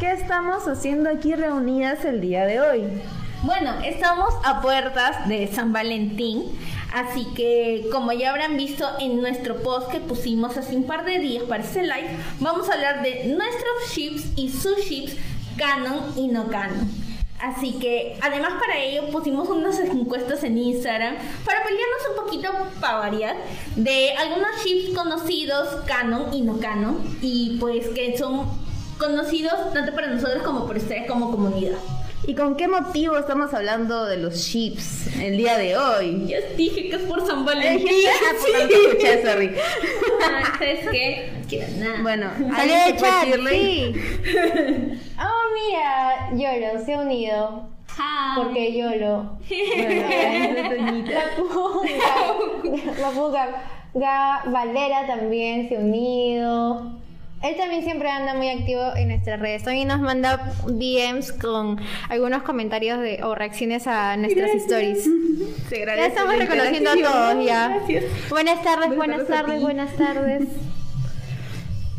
¿qué estamos haciendo aquí reunidas el día de hoy? Bueno, estamos a puertas de San Valentín, así que como ya habrán visto en nuestro post que pusimos hace un par de días para este live, vamos a hablar de nuestros ships y sus ships canon y no canon. Así que además para ello pusimos unas encuestas en Instagram para pelearnos un poquito para variar de algunos ships conocidos canon y no canon y pues que son conocidos tanto para nosotros como por ustedes como comunidad. ¿Y con qué motivo estamos hablando de los chips el día de hoy? Ya dije que es por San Valentín. Escuché, sorry. Ah, ¿Sabes qué? Que nada. Bueno, Salió ¿alguien de chat, sí. Oh, mira, Yolo se ha unido. Hi. Porque Yolo. Bueno, La Puga, la Puga, Ga- Valera también se ha unido. Él también siempre anda muy activo en nuestras redes. También nos manda DMs con algunos comentarios de, o reacciones a nuestras stories. Se Ya estamos reconociendo a todos ya. Gracias. Buenas tardes, Buenas buenas tardes buenas tardes.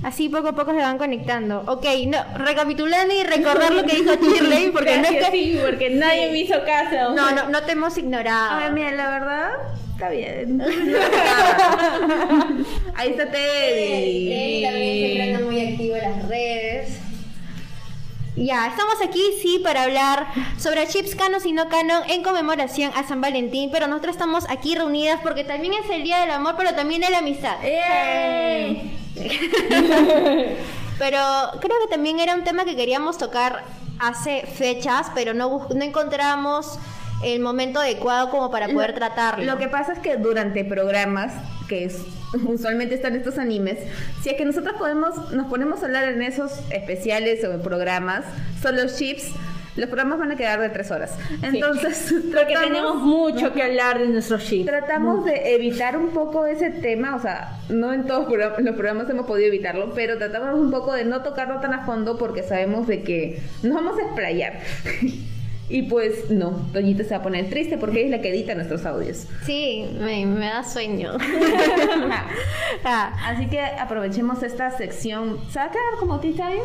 Así poco a poco se van conectando. Ok, no, recapitulando y recordar lo que dijo Shirley, porque no es Gracias, que... sí, porque nadie me hizo caso. No, no, no te hemos ignorado. Ay, mira, la verdad, está bien. Ahí está Teddy. Él también siempre anda muy activo en las redes. Ya, estamos aquí, sí, para hablar sobre chips canon y no canon en conmemoración a San Valentín, pero nosotros estamos aquí reunidas porque también es el Día del Amor, pero también de la amistad. ¡Ey! Pero creo que también era un tema que queríamos tocar hace fechas, pero no, no encontramos el momento adecuado como para poder tratarlo. Lo que pasa es que durante programas, que es, usualmente están estos animes, si es que nosotros podemos, nos ponemos a hablar en esos especiales o en programas, son los chips, los programas van a quedar de tres horas. Entonces, Porque tratamos- tenemos mucho que hablar de nuestros ships. Tratamos de evitar un poco ese tema, o sea, no en todos los programas hemos podido evitarlo, pero tratamos un poco de no tocarlo tan a fondo porque sabemos de que nos vamos a explayar. y pues no, Toñita se va a poner triste porque es la que edita nuestros audios. Sí, me, me da sueño. Ah, Así que aprovechemos esta sección. ¿Se va a quedar como tea time?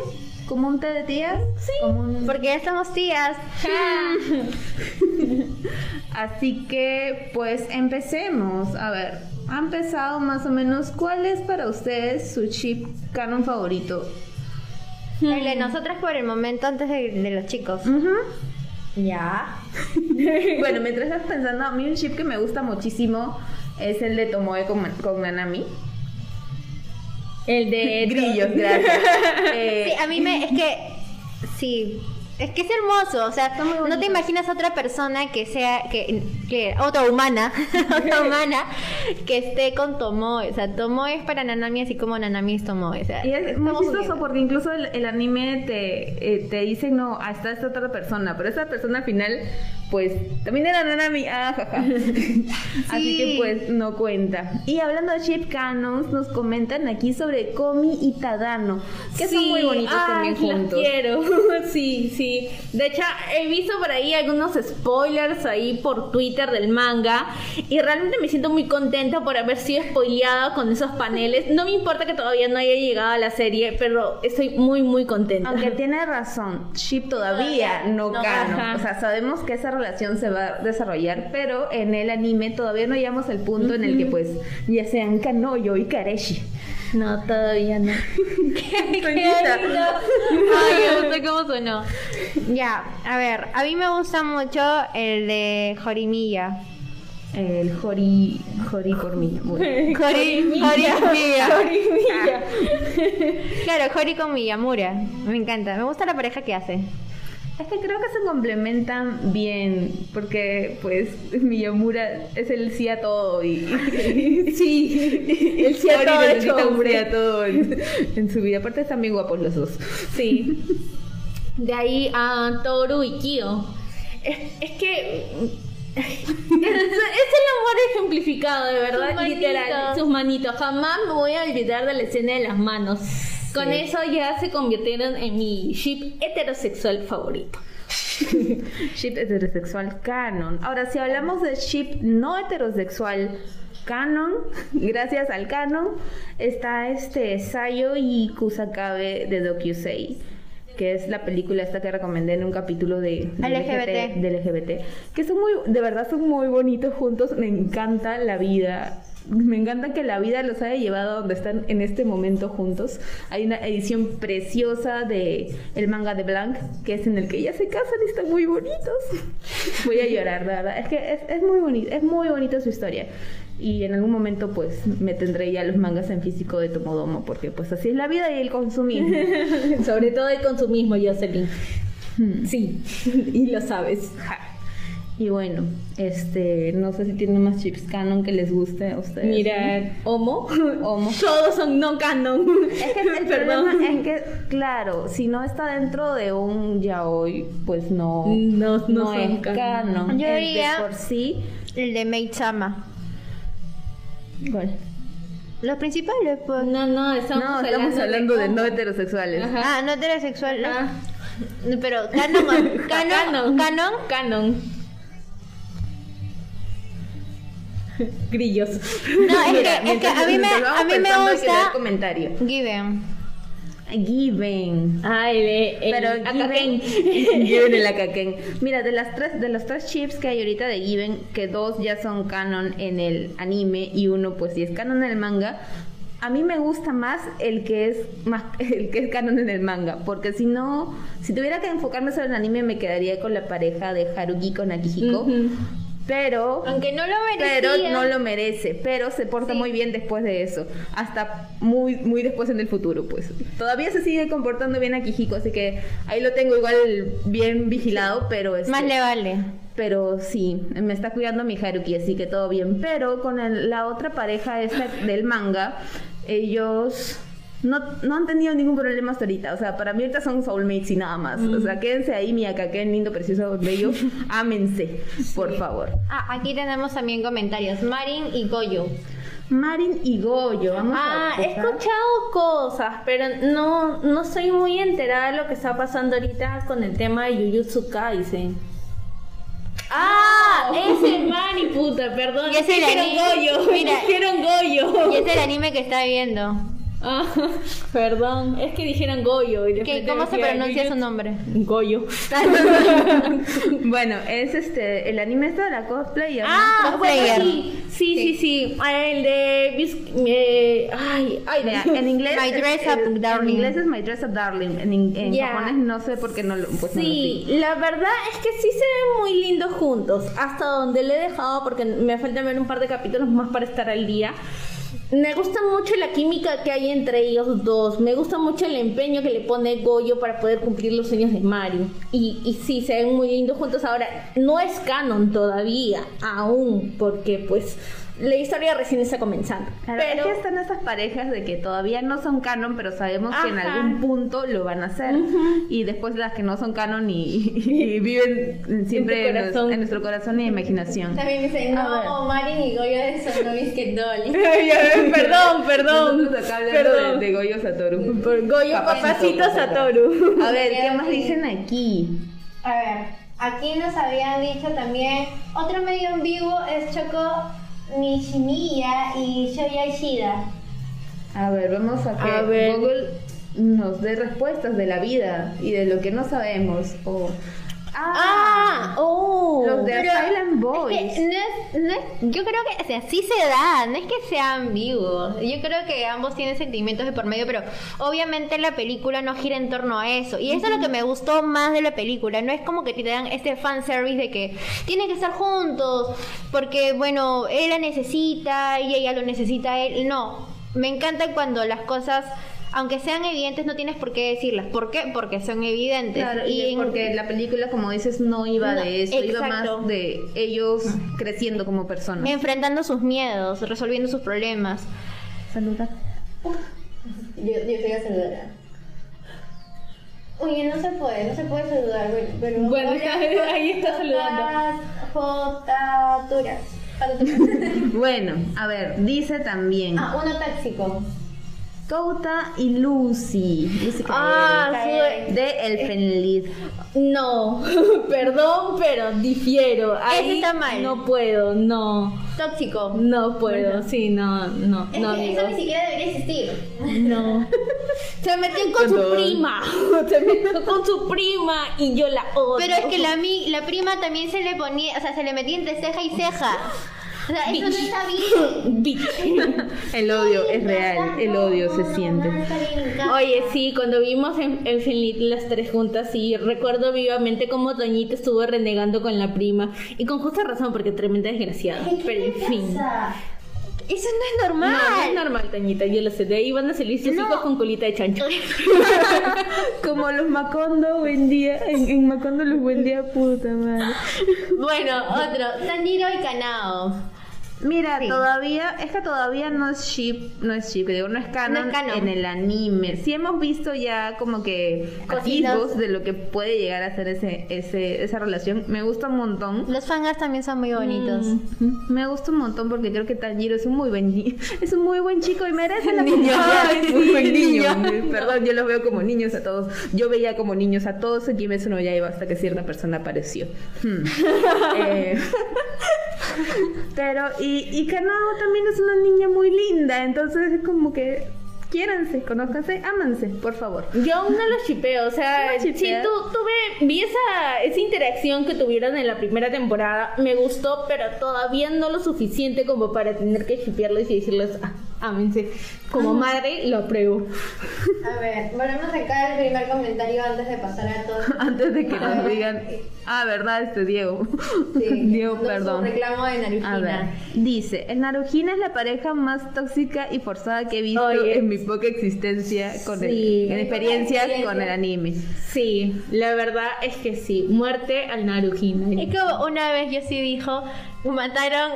¿Como un té de tías? Sí. Como un- porque ya somos tías. Así que pues empecemos. A ver, ha empezado más o menos. ¿Cuál es para ustedes su chip canon favorito? El de nosotras por el momento antes de, de los chicos. Ujú. Ya. bueno, mientras estás pensando, a mí un chip que me gusta muchísimo es el de Tomoe con, con Nanami. El de Grillos, gracias. Eh, Sí, a mí me. Es que. Sí. Es que es hermoso, o sea, no te imaginas otra persona que sea, que, que otra humana, otra humana, que esté con Tomoe, o sea, Tomoe es para Nanami así como Nanami es Tomoe, o sea, Y es muy chistoso porque incluso el, el anime te, eh, te dice, no, está esta otra persona, pero esa persona al final, pues, también era Nanami, ah, jaja. Así que pues no cuenta. Y hablando de chip canons, nos comentan aquí sobre Komi y Tadano, que son muy bonitos ay, también los juntos. quiero. sí, sí. De hecho, he visto por ahí algunos spoilers ahí por Twitter del manga y realmente me siento muy contenta por haber sido spoileada con esos paneles. No me importa que todavía no haya llegado a la serie, pero estoy muy, muy contenta. Aunque tiene razón, Chip todavía no, no, ajá. O sea, sabemos que esa relación se va a desarrollar, pero en el anime todavía no llegamos al punto en el que pues ya sean Kanoyo y Kareshi. No, todavía no. Toñita. Ay, me gustó cómo sonó. Ya, a ver, a mí me gusta mucho el de Jorimilla. El Jori, Jori. Bueno. Jori. Jorimilla. Claro, Jori con Miyamura. Me encanta, me gusta la pareja que hace. Es que creo que se complementan bien, porque pues Miyamura es el sí a todo y Sí, el sí a todo necesita hecho un sí hombre. a todo en, en su vida. Aparte están bien guapos los dos. Sí. De ahí a Toru y Kyo. Es, es que. Es, es el amor ejemplificado, de verdad, Sus manitos. literal. Sus manitos. Jamás me voy a olvidar de la escena de las manos. Con eso ya se convirtieron en mi ship heterosexual favorito. Ship heterosexual canon. Ahora, si hablamos de ship no heterosexual canon, gracias al canon, está este Sayo y Kusakabe de Dokusei. que es la película esta que recomendé en un capítulo de, de LGBT. de LGBT, que son muy, de verdad son muy bonitos juntos, me encanta la vida. Me encanta que la vida los haya llevado a donde están en este momento juntos. Hay una edición preciosa de el manga de Blanc, que es en el que ya se casan y están muy bonitos. Voy a llorar, de verdad. Es que es, es muy bonito, es muy bonita su historia. Y en algún momento pues me tendré ya los mangas en físico de Tomodomo, porque pues así es la vida y el consumismo. Sobre todo el consumismo, Jocelyn. Sí, y lo sabes. Ja. Y bueno, este, no sé si tienen más chips canon que les guste a ustedes. Mira, Homo. Homo. Todos son no canon. Es que el Perdón. problema es que, claro, si no está dentro de un yaoi, pues no, No- no son es canon. canon. Yo El de diría- por sí. El de Maid-sama. ¿Cuál? Los principales, pues. No, no, estamos, no, estamos hablando de, no heterosexuales. Ajá. Ah, no heterosexual. ¿no? Ah. Pero canon, canon, Canon. canon. Canon. Grillos. No, es que, es que a mí me, a mí me gusta comentario. Given. Given. Ah, el, el Pero. Given, Given el Akaken. Mira, de las tres, de los tres chips que hay ahorita de Given, que dos ya son canon en el anime y uno pues sí es canon en el manga. A mí me gusta más el que es más el que es canon en el manga, porque si no, si tuviera que enfocarme solo en el anime me quedaría con la pareja de Haruki con Akihiko, Ujú. Pero Aunque no lo merecía. pero no lo merece, pero se porta Sí. muy bien después de eso, hasta muy muy después en el futuro, pues. Todavía se sigue comportando bien Akihiko, así que ahí lo tengo igual bien vigilado, pero este, Más le vale. pero sí, me está cuidando mi Haruki, así que todo bien, pero con el- la otra pareja esta del manga, ellos no, no han tenido ningún problema hasta ahorita. O sea, para mí ahorita son soulmates y nada más. O sea, quédense ahí, mi Akaken, lindo, precioso, bello. Ámense, por favor. Ah, aquí tenemos también comentarios. Marin y Goyo. Marin y Goyo, vamos Ah, a he escuchado cosas, pero no, no soy muy enterada de lo que está pasando ahorita con el tema de Jujutsu Kaisen. Ah, ese Mari, puta, perdón. Y ese dijeron anime- Goyo, Mira. dijeron Goyo. Y es el anime que está viendo. Ah, perdón, es que dijeron Goyo. Y ¿Qué, ¿Cómo se pronuncia su nombre? Goyo. bueno, es este, el anime está de la cosplay. y Ah, bueno, Cosplayer. sí, sí, sí, sí. Ah, El de... Eh, ay, ay, Mira, en inglés, My es- Dress Up el- Darling. En inglés es My Dress Up Darling. En, en japonés no sé por qué no lo. Pues no lo Sí, la verdad es que sí se ven muy lindos juntos. Hasta donde le he dejado, porque me falta ver un par de capítulos más para estar al día. Me gusta mucho la química que hay entre ellos dos. Me gusta mucho el empeño que le pone Goyo para poder cumplir los sueños de Mario. Y, y sí, se ven muy lindos juntos. Ahora, no es canon todavía, aún, porque pues la historia recién está comenzando. Claro, Pero es que están esas parejas de que todavía no son canon, pero sabemos que en algún punto lo van a hacer. Y después las que no son canon y, y viven siempre En nuestro corazón y imaginación. También dicen, no, Marin y Goyo son novios que Dolly. perdón, perdón. Nosotros acá hablando Perdón. de, de Goyo Satoru. Por Goyo Papacito Satoru. A ver, ¿qué más dicen aquí? A ver, aquí nos habían dicho también, otro medio en vivo es Choco Nishimiya y Shoya Ishida. A ver, vamos a que A ver. Google nos dé respuestas de la vida y de lo que no sabemos. O Ah, oh. los de Silent Boys. Es que no es- no es- yo creo que, o sea, sí se da, no es que sea ambiguo. Yo creo que ambos tienen sentimientos de por medio, pero obviamente la película no gira en torno a eso. Y eso es lo que me gustó más de la película. No es como que te dan este fanservice de que tienen que estar juntos, porque, bueno, él la necesita y ella lo necesita a él. No, me encanta cuando las cosas... Aunque sean evidentes, no tienes por qué decirlas. ¿Por qué? Porque son evidentes. Claro, y en- porque la película, como dices, no iba No, de eso, iba más de ellos creciendo como personas. enfrentando sus miedos, resolviendo sus problemas. Saluda. Yo, yo soy la saludadora. Oye, no se puede, no se puede saludar, pero... Bueno, hola, está- ahí está saludando. Jotaturas. Bueno, a ver, dice también ah, uno tóxico. Kouta y Lucy. Lucy Ah, sí. de Elfenlied. No, perdón, pero difiero. Ahí está mal. No puedo, no. Tóxico. No puedo, sí, no, no, Es no, que eso ni siquiera debería existir. No. Se metió con, su prima. Se metió con su prima y yo la odio. Pero es que la, mi- la prima también se le ponía, o sea, se le metía entre ceja y ceja. O sea, eso no Bitch. está bien. Bitch. El odio es real, el odio se siente. Oye, sí, cuando vimos en, en Finlit las tres juntas, sí, recuerdo vivamente cómo Doñita estuvo renegando con la prima. Y con justa razón, porque tremenda desgraciada. Pero en fin. Eso no es No, normal. no es normal, Toñita, yo lo sé. De ahí van a salir sus No. hijos con colita de chancho. Como los Macondo buen día, en, en Macondo los buen día, puta madre. Bueno, otro. Tanjiro y Kanao. Mira, Sí. todavía, es que todavía no es ship, no es ship, digo, no es canon, No es canon. en el anime. Sí hemos visto ya como que atisbos de lo que puede llegar a ser ese, ese, esa relación. Me gusta un montón. Los fangirls también son muy bonitos. Mm. Me gusta un montón porque creo que Tanjiro es un muy buen es un muy buen chico y merece la Niño. Es muy buen niño. Niño. Perdón, yo los veo como niños a todos. Yo veía como niños a todos en Kimetsu no Yaiba hasta que cierta persona apareció. Hmm. Eh, pero y y Kanao también es una niña muy linda, entonces es como que quiéranse, conózcanse, ámanse, por favor. Yo aún no los chipeo, o sea, ¿No sí tu- tuve, vi esa, esa interacción que tuvieron en la primera temporada, me gustó, pero todavía no lo suficiente como para tener que chipearles y decirles, ah, ámense. Como madre, lo apruebo. A ver, volvemos a sacar el primer comentario antes de pasar a todos. Antes de que nos digan, ah, verdad, este Diego. Sí, Diego, no, perdón. reclamo de Narujina. A ver, dice, el Narujina es la pareja más tóxica y forzada que he visto Oye. en mi poca existencia con Sí. el, en experiencia Experiencia. con el anime. Sí, la verdad es que sí, muerte al Narujina. Es como una vez yo sí dijo, mataron.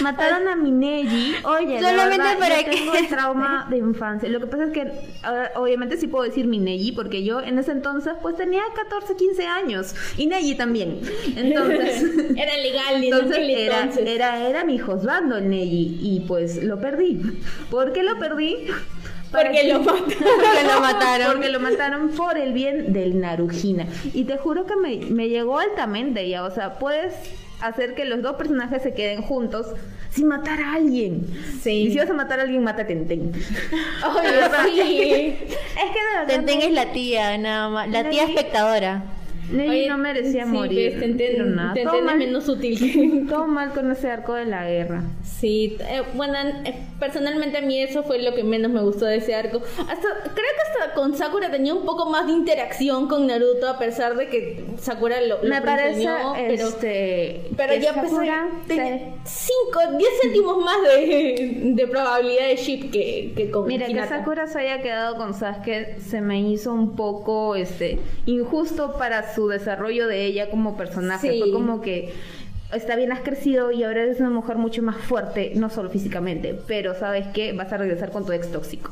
Mataron a Mineji. Oye, la Solamente para yo que- tengo el trauma de infancia. Lo que pasa es que ahora, obviamente sí puedo decir Mineji porque yo en ese entonces pues tenía 14, 15 años y Neji también. Entonces, Era legal en entonces era, entonces. era era mi husbando el Neji y pues lo perdí. ¿Por qué lo perdí? Porque que- lo mataron. Porque lo mataron. Porque lo mataron por el bien del Narujina. Y te juro que me, me llegó altamente ya. O sea, puedes hacer que los dos personajes se queden juntos sin matar a alguien. Sí. Y si vas a matar a alguien, mata a Tenten. Oye, sí. Es que de verdad. Tenten es la tía, nada más. La tía espectadora. Oye, no merecía sí, morir. pues, Tenten- pero nada. Tenten todo, es mal, menos útil. todo mal con ese arco de la guerra. Sí, eh, bueno, eh, personalmente a mí eso fue lo que menos me gustó de ese arco. Hasta creo que hasta con Sakura tenía un poco más de interacción con Naruto a pesar de que Sakura lo, lo Me parece, pero este... pero que ya pues Sakura tenía 5, 10 céntimos más de, de probabilidad de ship que, que con Mira, que Hinata. Sakura se haya quedado con Sasuke se me hizo un poco este injusto para su desarrollo de ella como personaje. Sí. Fue como que está bien, has crecido y ahora eres una mujer mucho más fuerte, no solo físicamente, pero sabes que vas a regresar con tu ex tóxico.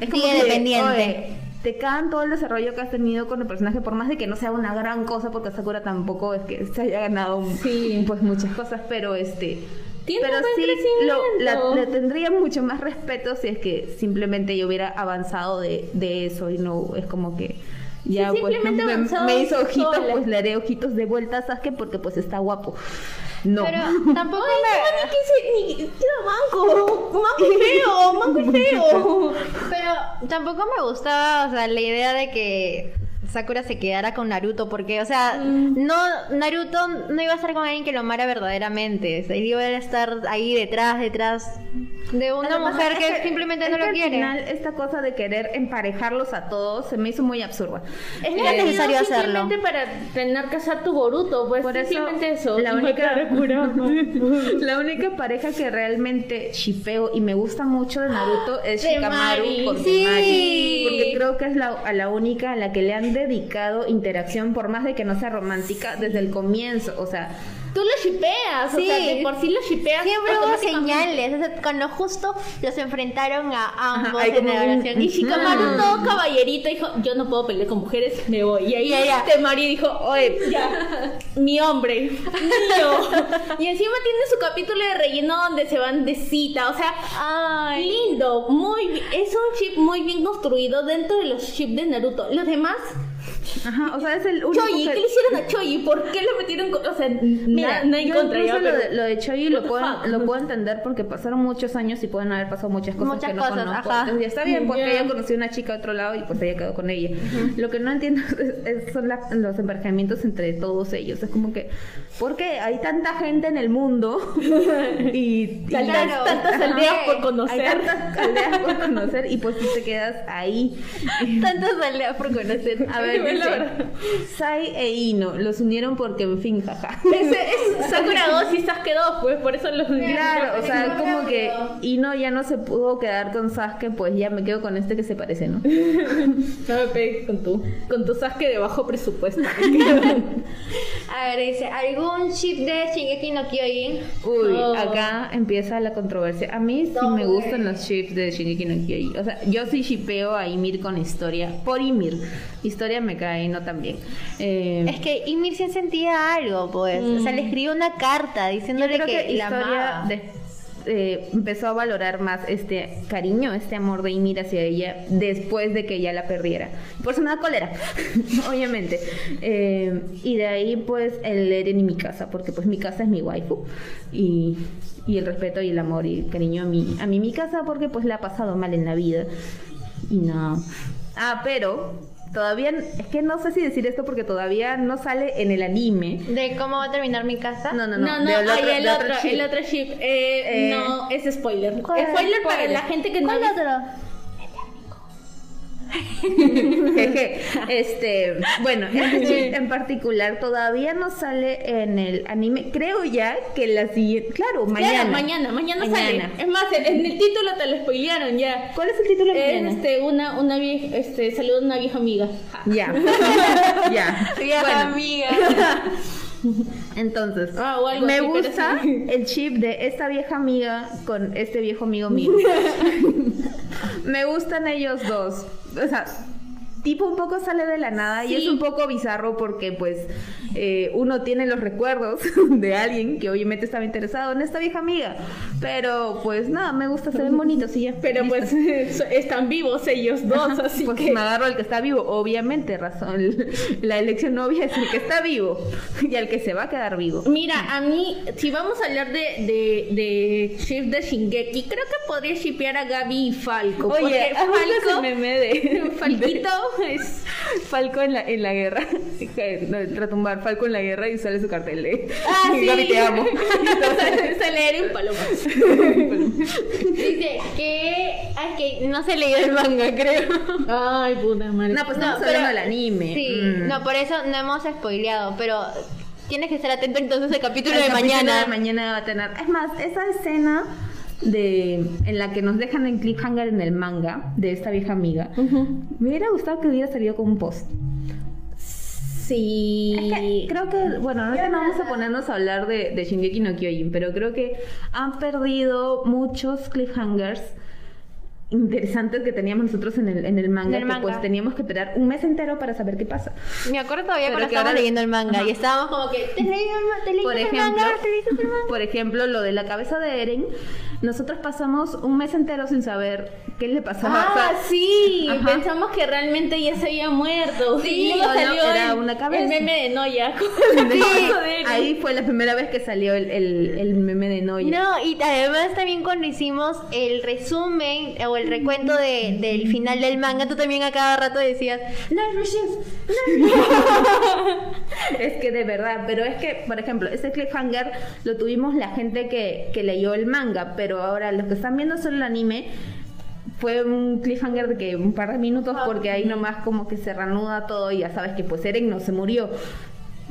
Es como Sigue que, dependiente. oye, te cagan todo el desarrollo que has tenido con el personaje, por más de que no sea una gran cosa, porque Sakura tampoco es que se haya ganado Sí. pues muchas cosas, pero este pero sí lo, la- le tendría mucho más respeto si es que simplemente yo hubiera avanzado de, de eso y no es como que ya Sí, pues simplemente me, me hizo ojitos sola. pues le haré ojitos de vuelta a Sasuke porque pues está guapo no Pero tampoco Ay, ni manco. Manco es feo, manco es feo. Pero tampoco me gustaba, o sea, la idea de que Sakura se quedara con Naruto, porque, o sea, no, Naruto no iba a estar con alguien que lo amara verdaderamente, o sea, iba a estar ahí detrás, detrás de una pasa mujer es que, simplemente es no que lo al quiere. final esta cosa de querer emparejarlos a todos se me hizo muy absurda Es que necesario hacerlo. Simplemente para tener que hacer tu Boruto, pues Por eso, simplemente eso. la Y única, la única pareja que realmente shipeo y me gusta mucho de Naruto es Shikamaru Temari. con Sí. Temari. Porque creo que es la, a la única a la que le han dedicado interacción, por más de que no sea romántica, desde el comienzo. O sea, Tú lo shipeas, Sí. o sea, de por sí lo shipeas. Siempre hubo señales, o sea, cuando justo los enfrentaron a ambos hay en la oración. Y Shikamaru todo caballerito dijo, yo no puedo pelear con mujeres, me voy. Y ahí Ya, ya. Temari dijo, oye, ya, mi hombre, mío. y encima tiene su capítulo de relleno donde se van de cita, o sea, Ay. lindo, muy es un chip muy bien construido dentro de los chips de Naruto. Los demás Ajá, o sea, es el único Choyi, que- ¿qué le hicieron a Choyi? ¿Por qué le metieron con... O sea, Mira, nada nada en yo contra, incluso ya, lo, de, lo de Choyi What lo puedo, fuck? lo puedo entender porque pasaron muchos años y pueden haber pasado muchas cosas Muchas que no cosas, conozco. ajá. Entonces ya está bien, porque ella conoció a una chica de otro lado y pues ella quedó con ella. Lo que no entiendo es- es- son la- los emparejamientos entre todos ellos. Es como que, ¿por qué hay tanta gente en el mundo? y, y Tantas- Claro. tantas Ajá. aldeas por hay conocer. tantas aldeas por conocer y pues tú te quedas ahí. Tantas aldeas por conocer. A ver, La dice, verdad. Sai e Ino los unieron porque, en fin, jaja. Ese es Sakura 2 y Sasuke 2, pues por eso los... Claro, o sea, como que Ino ya no se pudo quedar con Sasuke, pues ya me quedo con este que se parece, ¿no? No me pegues con tu, con tu Sasuke de bajo presupuesto. A ver, dice, ¿algún chip de Shingeki no Kyojin? Uy, Oh. acá empieza la controversia. A mí sí me gustan los chips de Shingeki no Kyojin. O sea, yo sí shipeo a Ymir con Historia. Por Ymir. Historia me cae no tan bien. Eh, Es que Ymir sí sentía algo, pues. O sea, le escribió una carta diciéndole creo que, que la Historia de- eh, empezó a valorar más este cariño, este amor de Ymir hacia ella después de que ella la perdiera. Por eso me da cólera, obviamente. Eh, y de ahí pues el Eren y mi casa, porque pues mi casa es mi waifu. Y, y el respeto y el amor y el cariño a mi, a mi, mi casa porque pues la ha pasado mal en la vida. Y no. Ah, pero todavía, es que no sé si decir esto porque todavía no sale en el anime. ¿De cómo va a terminar mi casa? No, no, no. No, no, el otro, chip. el otro ship. Eh, Eh, no, es spoiler. ¿cuál? Spoiler para Spoiler. la gente que no ¿Cuál ha visto- otro? Jeje. este, bueno, este chip en particular todavía no sale en el anime. Creo ya que la siguiente, claro, mañana. Claro, mañana, mañana, sale. Mañana. Es más, en, el título te lo spoilearon ya. ¿Cuál es el título Es mañana? este, una, una vieja, este, saluda a una vieja amiga. Ya. ya. Vieja amiga. entonces, Ah, me gusta sí. el chip de esta vieja amiga con este viejo amigo mío. me gustan ellos dos. O sea, tipo un poco sale de la nada y es un poco bizarro porque pues eh, uno tiene los recuerdos de alguien que obviamente estaba interesado en esta vieja amiga. Pero pues nada, me gusta, se ven bonitos y ya. Pero pues están vivos ellos dos, así pues que... me agarro al que está vivo, obviamente, razón. La elección obvia es el que está vivo y al que se va a quedar vivo. Mira, a mí, si vamos a hablar de, de, de ship de Shingeki, creo que podría shipear a Gaby y Falco. Oye, porque ¿has visto ese Falco, meme de Falquito es... Falco en la, en la guerra? No, retumbar Falco en la guerra y sale su cartel de Ah, sí. Gaby te amo. Se leer en palomas. Dice que... Ay, que no se leyó el manga, creo. Ay, puta madre. No, pues No, estamos pero- hablando del anime. Sí, Mm. no, por eso no hemos spoileado, pero tienes que estar atento entonces al capítulo El de capítulo mañana. de mañana va a tener. Es más, esa escena de en la que nos dejan en cliffhanger en el manga de esta vieja amiga. Me hubiera gustado que hubiera salido con un post. Sí. Es que creo que, bueno, ahorita no vamos a ponernos a hablar de, de Shingeki no Kyojin, pero creo que han perdido muchos cliffhangers interesantes que teníamos nosotros en el, en el manga, En el que manga. pues teníamos que esperar un mes entero para saber qué pasa. Me acuerdo todavía Pero cuando que estábamos ahora- leyendo el manga Ajá. y estábamos como que, ¿te leí el, te leí Por el ejemplo, manga? ¿Te leí el manga? por ejemplo, lo de la cabeza de Eren, nosotros pasamos un mes entero sin saber qué le pasaba. O sea, Ah, sí, Ajá. pensamos que realmente ya se había muerto. Sí, no, salió era el, una cabeza. el meme de Noya. Sí, ahí fue la primera vez que salió el, el, el meme de Noya. No, y además también cuando hicimos el resumen o el recuento de, del final del manga, tú también a cada rato decías, no, Es que de verdad, pero es que, por ejemplo, ese cliffhanger lo tuvimos la gente que, que leyó el manga, pero ahora los que están viendo solo el anime fue un cliffhanger de que un par de minutos porque ahí nomás como que se reanuda todo y ya sabes que pues Eren no se murió.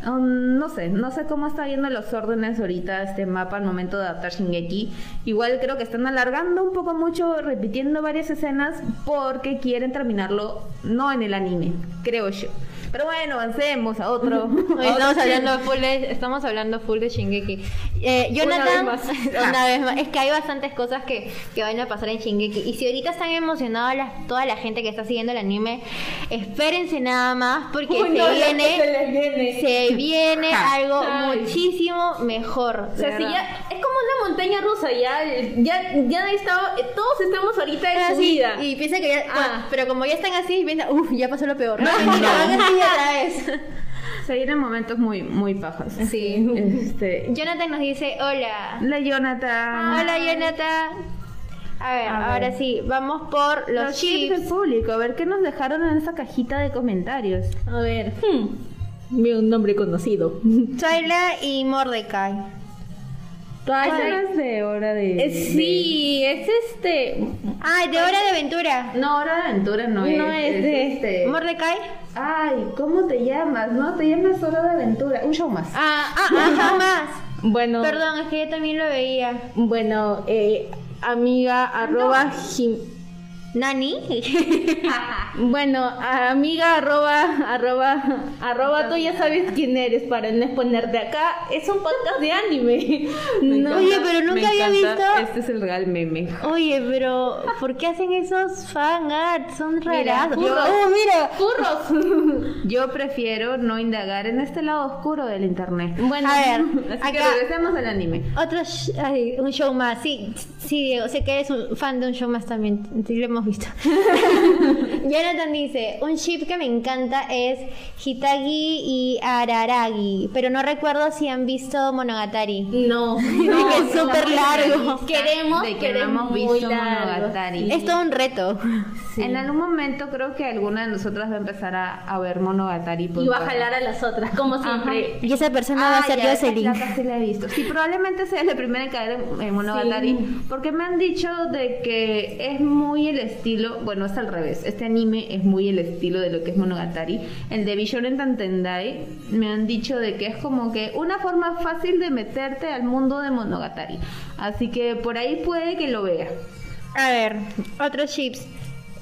Um, no sé, no sé cómo está viendo los órdenes ahorita este mapa al momento de adaptar Shingeki. Igual creo que están alargando un poco mucho, repitiendo varias escenas porque quieren terminarlo no en el anime, creo yo. Pero bueno, avancemos a otro. Hoy estamos hablando full de, estamos hablando full de Shingeki. Eh, Jonathan, Una vez más. una vez más. Es que hay bastantes cosas que, que van a pasar en Shingeki. Y si ahorita están emocionados las- toda la gente que está siguiendo el anime, espérense nada más porque Uy, se no, viene, se viene. se viene algo Ay. muchísimo mejor. O sea, si ya es como una montaña rusa, ya, ya, ya estaba, todos estamos ahorita en Ah, su vida. y piensa que ya, Ah. bueno, pero como ya están así, piensa, uff, ya pasó lo peor. No, mentira, así otra vez. Se vienen momentos muy, muy pajas. Sí. Este, Jonathan nos dice, hola. la Jonathan. Hola, Jonathan. A ver, A ver. ahora sí, vamos por los, Los chips del público. A ver qué nos dejaron en esa cajita de comentarios. A ver, hmm, veo un nombre conocido. Twyla y Mordecai. No es de hora de. Eh, sí, es este. Ay, de Hora de Aventura. No, hora de aventura no, es. No es de- este. Mordecai. Ay, ¿cómo te llamas? No, te llamas hora de aventura. Un show más. Ah, Ah, ajá, más. bueno, Perdón, es que yo también lo veía. bueno, eh, amiga arroba jim- ¿Nani? Bueno, amiga arroba arroba arroba tú ya sabes quién eres para no exponerte acá. Es un podcast de anime. No, Oye, pero nunca me había encanta. visto- Este es el real meme. Oye, pero ¿por qué hacen esos fan art? Son raros. Oh, mira. Furros. Yo prefiero no indagar en este lado oscuro del internet. Bueno, A ver, Así que acá regresemos al anime. otro sh- ay, un show más. Sí, sí, Diego, sé que eres un fan de un show más también. Lo hemos visto. Jonathan dice, un ship que me encanta es Hitagi y Araragi, pero no recuerdo si han visto Monogatari. no, que no, es súper largo. Queremos, de que no queremos hemos muy visto largo. Monogatari. Es todo un reto. En algún momento creo que alguna de nosotras va a empezar a, a ver Monogatari. por Y va a jalar a las otras, como siempre. Y esa persona va a ser Ah, esa Jocelyn. sí la he visto. Sí, probablemente sea la primera en caer en, en Monogatari. Sí. Porque me han dicho de que es muy el estilo. Bueno, es al revés. Este anime es muy el estilo de lo que es Monogatari. El de Bishonen Tantendai me han dicho de que es como que una forma fácil de meterte al mundo de Monogatari. Así que por ahí puede que lo vea. A ver, otros chips.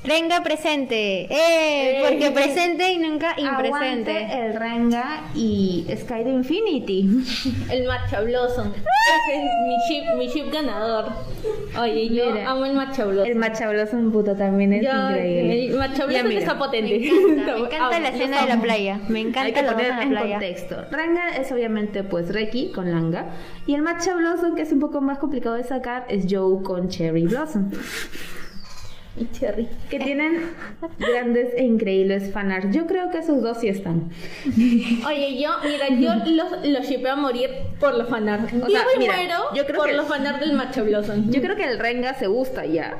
Renga presente. ¡Eh! Porque presente y nunca Aguante impresente. el Renga y Sky de Infinity. El Matcha Blossom. Ese es mi ship, mi ship ganador. Oye, yo Mira. amo el Matcha Blossom. El Machabloso en puto también es Yo- increíble. El Matcha Blossom está potente. Me encanta, me encanta la escena de la playa. Me Hay encanta que la poner en la en playa. contexto. Ranga es obviamente pues Reki con Langa y el Matcha Blossom que es un poco más complicado de sacar es Joe con Cherry Blossom Y Cherry. que tienen grandes e increíbles fanarts. Yo creo que esos dos sí están. Oye, yo, mira, yo los, los shippeo a morir por los fanart. O yo sea, me mira, muero yo creo por que- los fanart del Matcha Blossom. Yo creo que el Renga se gusta ya,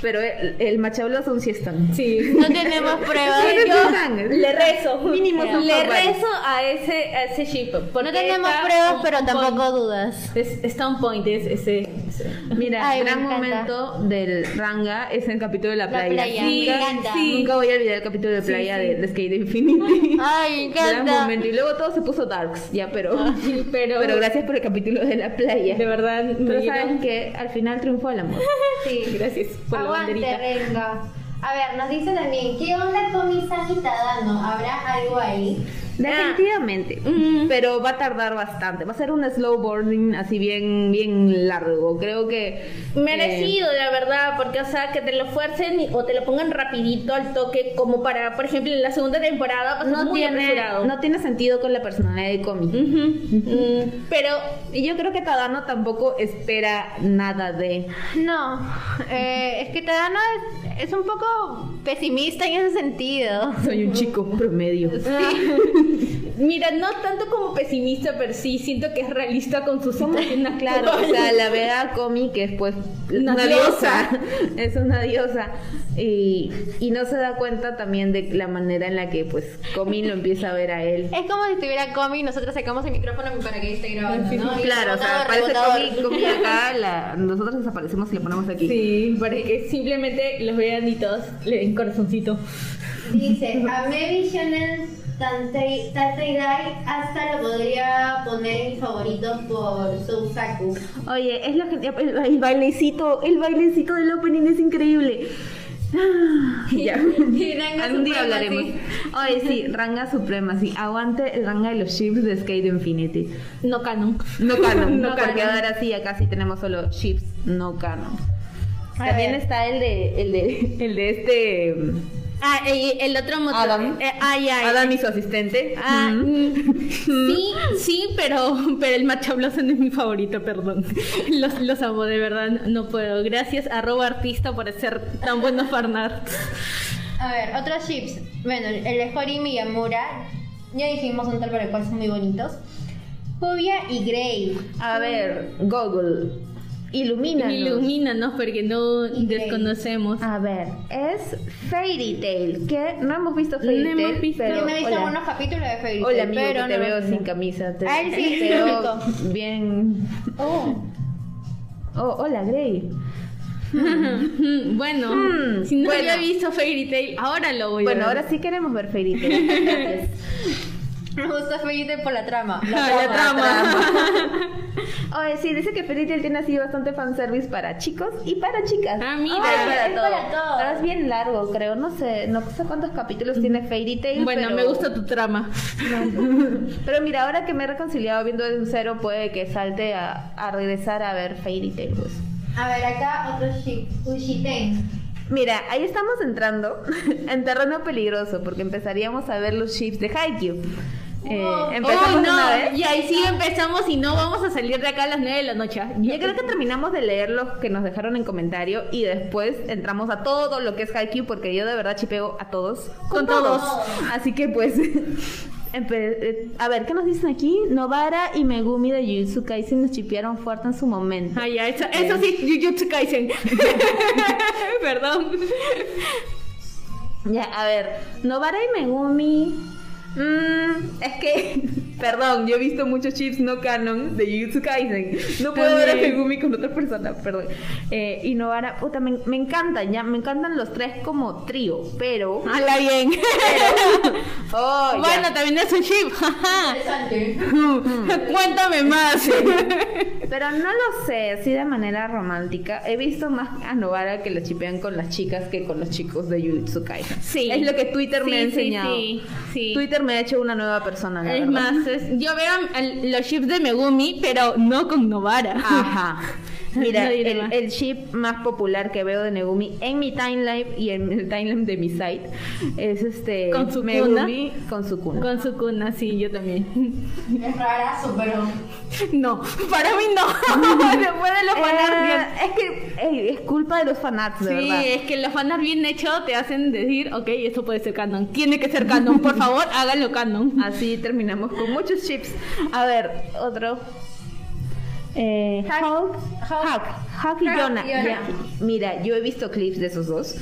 pero el, el Matcha Blossom sí están. Sí. No tenemos pruebas. Sí, yo le rezo. Mínimo son le rezo a ese, a ese ship. No tenemos pruebas, pero tampoco point. dudas. Es- está un point es- ese. ese. Mira, Ay, me gran encanta. momento del Ranga es el capítulo de la La playa. playa, Sí, me encanta. sí. Nunca voy a olvidar el capítulo de playa sí. De, de Skate Infinity. Ay, me Gran encanta. momento. Y luego todo se puso darks, ya, pero. Ay, pero, Pero gracias por el capítulo de la playa. De verdad, Pero saben que al final triunfó el amor. Sí. Gracias por la Aguante. A ver, nos dice también, ¿qué onda con Misami Tadano? ¿Habrá algo ahí? Definitivamente. Mm. Pero va a tardar bastante. Va a ser un slow burning así bien, bien largo. Creo que. Merecido, la verdad, porque, o sea, que te lo fuercen y- o te lo pongan rapidito al toque, como para, por ejemplo, en la segunda temporada, eh, pasó no, muy tiene, apresurado. no tiene sentido con la personalidad de Comi. Ujú, mm, pero, Y yo creo que Tadano tampoco espera nada de. No, eh, es que Tadano es, es un poco pesimista en ese sentido. Soy un chico promedio. mira, no tanto como pesimista, pero sí siento que es realista con sus situación Claro, o sea, la ve a Comi que es pues Una una, diosa. diosa. es una diosa. Y, y no se da cuenta también de la manera en la que pues Comi lo empieza a ver a él. Es como si estuviera Comi y nosotros sacamos el micrófono para que esté grabando, ¿no? Y Claro, o sea, rebotador, parece rebotador. Comi, Comi acá, la- nosotros desaparecemos y le ponemos aquí. Sí, para que simplemente los vean y todos le den corazoncito. Dice, a Maybe Shonen Tantei Tantei Dai hasta lo podría poner en mis favoritos por Sousaku. Oye, es la gente, el, el bailecito, el bailecito del opening es increíble. Ah, ya. Algún día hablaremos. Oye, sí, Ranga Suprema, sí. Aguante el Ranga de los ships de Skate Infinity. No canon. No canon, No porque canon. ahora sí, acá sí tenemos solo ships no canon. A También ver. está el de, el de, el de este, Ah, y el otro motor. Adam. Eh, ah, ya, Adam y su asistente. Ah, Mm. sí, sí, pero, pero el Matcha Blossom es mi favorito, perdón. Los, los amo, de verdad, no puedo. Gracias, arroba artista, por hacer tan buenos fanarts. A ver, otros chips. Bueno, el de Hori Miyamura. Ya dijimos un tal para el cual son muy bonitos. Jubia y Grey. A ver, Google. Ilumínanos. Ilumínanos porque no Y Grey. desconocemos. A ver, es Fairy Tail, que no hemos visto Fairy No Tail, hemos visto. pero Yo me he visto hola. algunos capítulos de Fairy Hola Tail, amigo, pero que te no veo sin camisa. Te, Ah, sí, te veo bien. Oh. Oh, hola Grey. Bueno, Mm, si no bueno. había visto Fairy Tail, ahora lo voy a Bueno, ver. ahora sí queremos ver Fairy Tail. Gracias. Me gusta Fairy Tail por la trama. Ah, la trama. Oye, sí, dice que Fairy Tail tiene así bastante fanservice para chicos y para chicas. Ah, mira. Ay, para Es todo. para todo. Pero es bien largo, creo. No sé, no sé cuántos capítulos tiene Fairy Tail. Bueno, pero- me gusta tu trama. Pero mira, ahora que me he reconciliado viendo de un cero, puede que salte a, a regresar a ver Fairy Tail. pues. A ver, acá otro chip. Ushiten. Mira, ahí estamos entrando en terreno peligroso porque empezaríamos a ver los ships de Haikyuu. Eh, Oh, empezamos Oh, de una vez. no, y ahí sí empezamos y no vamos a salir de acá a las 9 de la noche. Yo creo que terminamos de leer los que nos dejaron en comentario y después entramos a todo lo que es Haikyuu porque yo de verdad chipeo a todos. Con todos. Así que pues... empe- eh, a ver, ¿qué nos dicen aquí? Novara y Megumi de Jujutsu Kaisen nos chipearon fuerte en su momento. Ah, ya, eso, eso sí, Jujutsu Kaisen. Perdón. Ya, a ver, Novara y Megumi. Mm, es que, perdón, yo he visto muchos chips no canon de Jujutsu Kaisen. No puedo ver a También. Megumi con otra persona, perdón. Eh, y Novara, puta, me, me encantan, ya, me encantan los tres como trío, pero. Hala bien. Oh, ya. bueno, también es un chip. jaja. Interesante. Cuéntame más. Pero no lo sé, así de manera romántica. He visto más a Novara que lo chipean con las chicas que con los chicos de Jujutsu Kaisen. Sí. Es lo que Twitter me ha Sí, sí, enseñado. sí, sí. Twitter me ha hecho una nueva persona, la Es verdad. más, es- yo veo los chips de Megumi, pero no con Novara. Ajá. Mira, el, el ship más popular que veo de Megumi en mi timeline y en el timeline de mi site es este ¿Con su Megumi con su cuna. Con su cuna, sí, yo también. Es rarazo, pero. No, para mí no. Después de los fanarts bien. Eh, es que ey, es culpa de los fanarts, de Sí, verdad. es que los fanarts bien hechos te hacen decir, ok, eso puede ser canon. Tiene que ser canon, por favor, háganlo canon. Así terminamos con muchos chips. A ver, otro. Eh, Hack. Hulk, Hulk. Hulk, Hulk y Hulk Jonah. y Jonah. Ya, Mira, yo he visto clips de esos dos.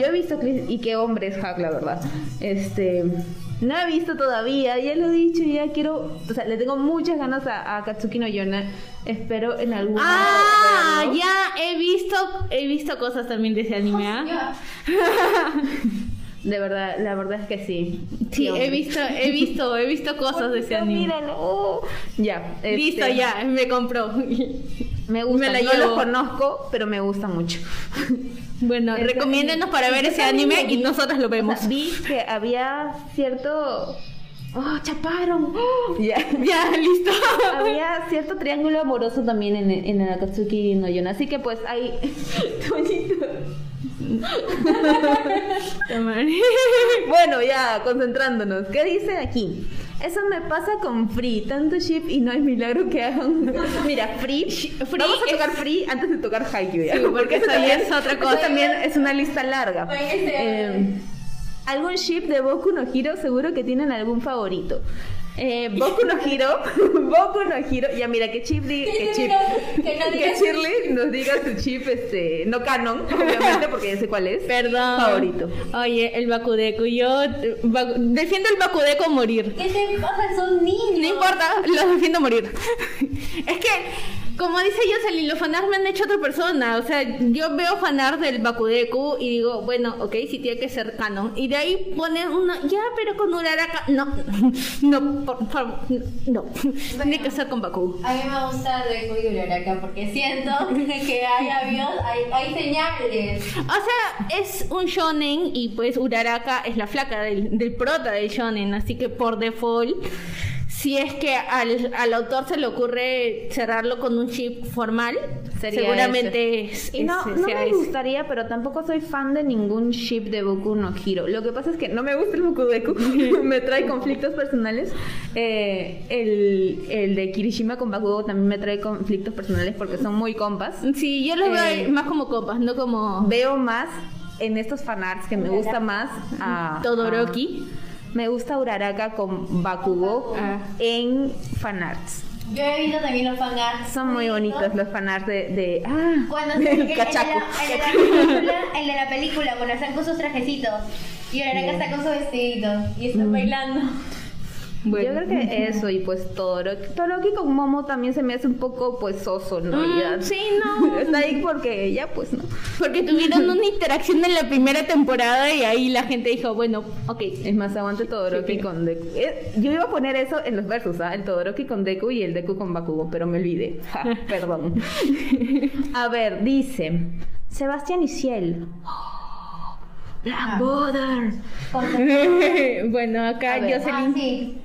Yo he visto clips y qué hombre es Hulk, la verdad. Este, no he visto todavía, ya lo he dicho, ya quiero, o sea, le tengo muchas ganas a, a Katsuki no Yona. Espero en algún momento Ah, verlo. ya he visto, he visto cosas también de ese anime, ¿ah? De verdad, la verdad es que sí. Sí, he visto, he visto, he visto cosas de ese anime. Míralo. Ya. este, Listo, ya, me compró. Me gusta. Me la no los conozco, pero me gusta mucho. Bueno, Ese- recomiéndenos para ver ese anime vi. y nosotras lo O vemos. sea, vi que había cierto. ¡Oh, chaparon! ¡Oh! Ya. Ya, listo. Había cierto triángulo amoroso también en, en el Akatsuki no Yona. Así que pues hay. Bueno, ya, concentrándonos. ¿Qué dice aquí? Eso me pasa con Free, tanto ship y no hay milagro que hagan. Mira, Free, Free vamos a es- tocar Free antes de tocar Haikyuu, ¿ya? Sí, porque eso ya es otra eso cosa. también es una lista larga. Eh, ¿Algún ship de Boku no Hiro? Seguro que tienen algún favorito. Eh, Boku no Hiro, Boku no Hiro, ya mira que chip di- que chip, Que no que diga- Shirley nos diga su chip este no canon, obviamente porque ya sé cuál es. Perdón. Favorito. Oye, el Bakudeku, yo Baku- defiendo el Bakudeku a morir. ¿Qué te pasa? Son niños. No importa, los defiendo a morir. es que, como dice Jocelyn, los fanarts me han hecho otra persona. O sea, yo veo fanart del Bakudeku y digo, bueno, ok, sí tiene que ser canon. Y de ahí ponen uno, ya, pero con Uraraka. No, no, por favor, no. Tiene que ser con Baku. A mí me gusta de Kuyurara acá porque siento que hay avios, hay, hay señales. O sea, es un shonen y pues Uraraka es la flaca del, del prota del shonen, así que por default si es que al, al autor se le ocurre cerrarlo con un chip formal, Sería seguramente ese. es, Y no, ese- no me ese. gustaría, pero tampoco soy fan de ningún ship de Boku no Hero. Lo que pasa es que no me gusta el Boku Deku, me trae conflictos personales. Eh, el, el de Kirishima con Bakugo también me trae conflictos personales porque son muy compas. Sí, yo los Eh, veo más como copas, no como Veo más en estos fanarts que me gusta más a Todoroki. a- me gusta Uraraka con Bakugo Ah. en fanarts. Yo he visto también los fanarts. Son muy bonitos los fanarts de, de ah, Cuando se, el, el de la, cachaco. el de la película, el de la película, cuando están con sus trajecitos. Y que está con su vestidito. Y están bailando. Yo creo que eso y pues Todoroki. Todoroki con Momo también se me hace un poco pues soso, ¿no? Mm, Ya- sí, no. Está ahí porque ya pues no. Porque tuvieron una interacción en la primera temporada y ahí la gente dijo, bueno, ok. Es más, aguante Todoroki Sí, con Deku. Eh, yo iba a poner eso en los versos, ¿ah? El Todoroki con Deku y el Deku con Bakugo, pero me olvidé. Ja, perdón. a ver, dice Sebastián y Ciel. Black Border. bueno, acá. Jocelyn. Ah, sí.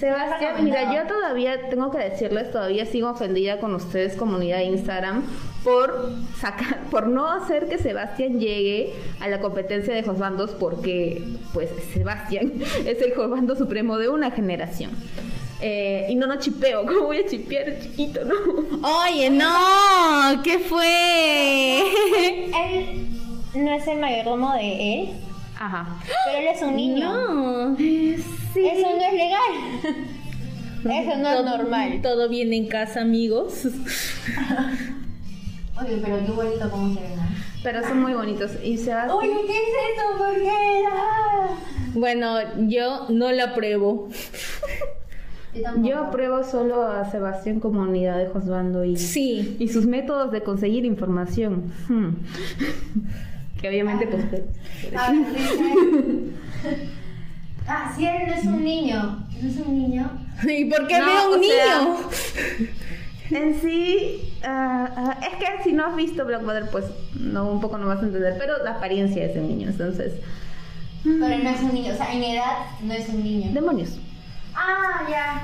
Sebastián, mira, yo todavía tengo que decirles, todavía sigo ofendida con ustedes, comunidad de Instagram, por sacar, por no hacer que Sebastián llegue a la competencia de Josbandos, porque pues Sebastián es el Josbando supremo de una generación. Eh, y no no chipeo, ¿cómo voy a chipear el chiquito, no? Oye, no, ¿qué fue? Él no es el mayordomo de él, Ajá. pero él es un niño. No. Sí. Eso no es legal. Eso no es normal. Todo bien en casa, amigos. Oye, pero qué bonito cómo se ve, ¿no? Pero son muy bonitos. Y Sebastián. Oye, ¿qué es eso? ¿Por qué? Ah. Bueno, yo no la pruebo. Yo tampoco. Yo apruebo solo a Sebastián como unidad de Josbando y, Sí. y sus métodos de conseguir información. Hmm. Que obviamente, pues. Ah, dice- Ah, sí, él no es un niño. No es un niño. ¿Y por qué No, veo un sea, niño? En sí, ah, ah, es que si no has visto Black Mother, pues no, un poco no vas a entender, pero la apariencia es de niño, entonces. Pero no es un niño. O sea, en edad no es un niño. Demonios. Ah, ya.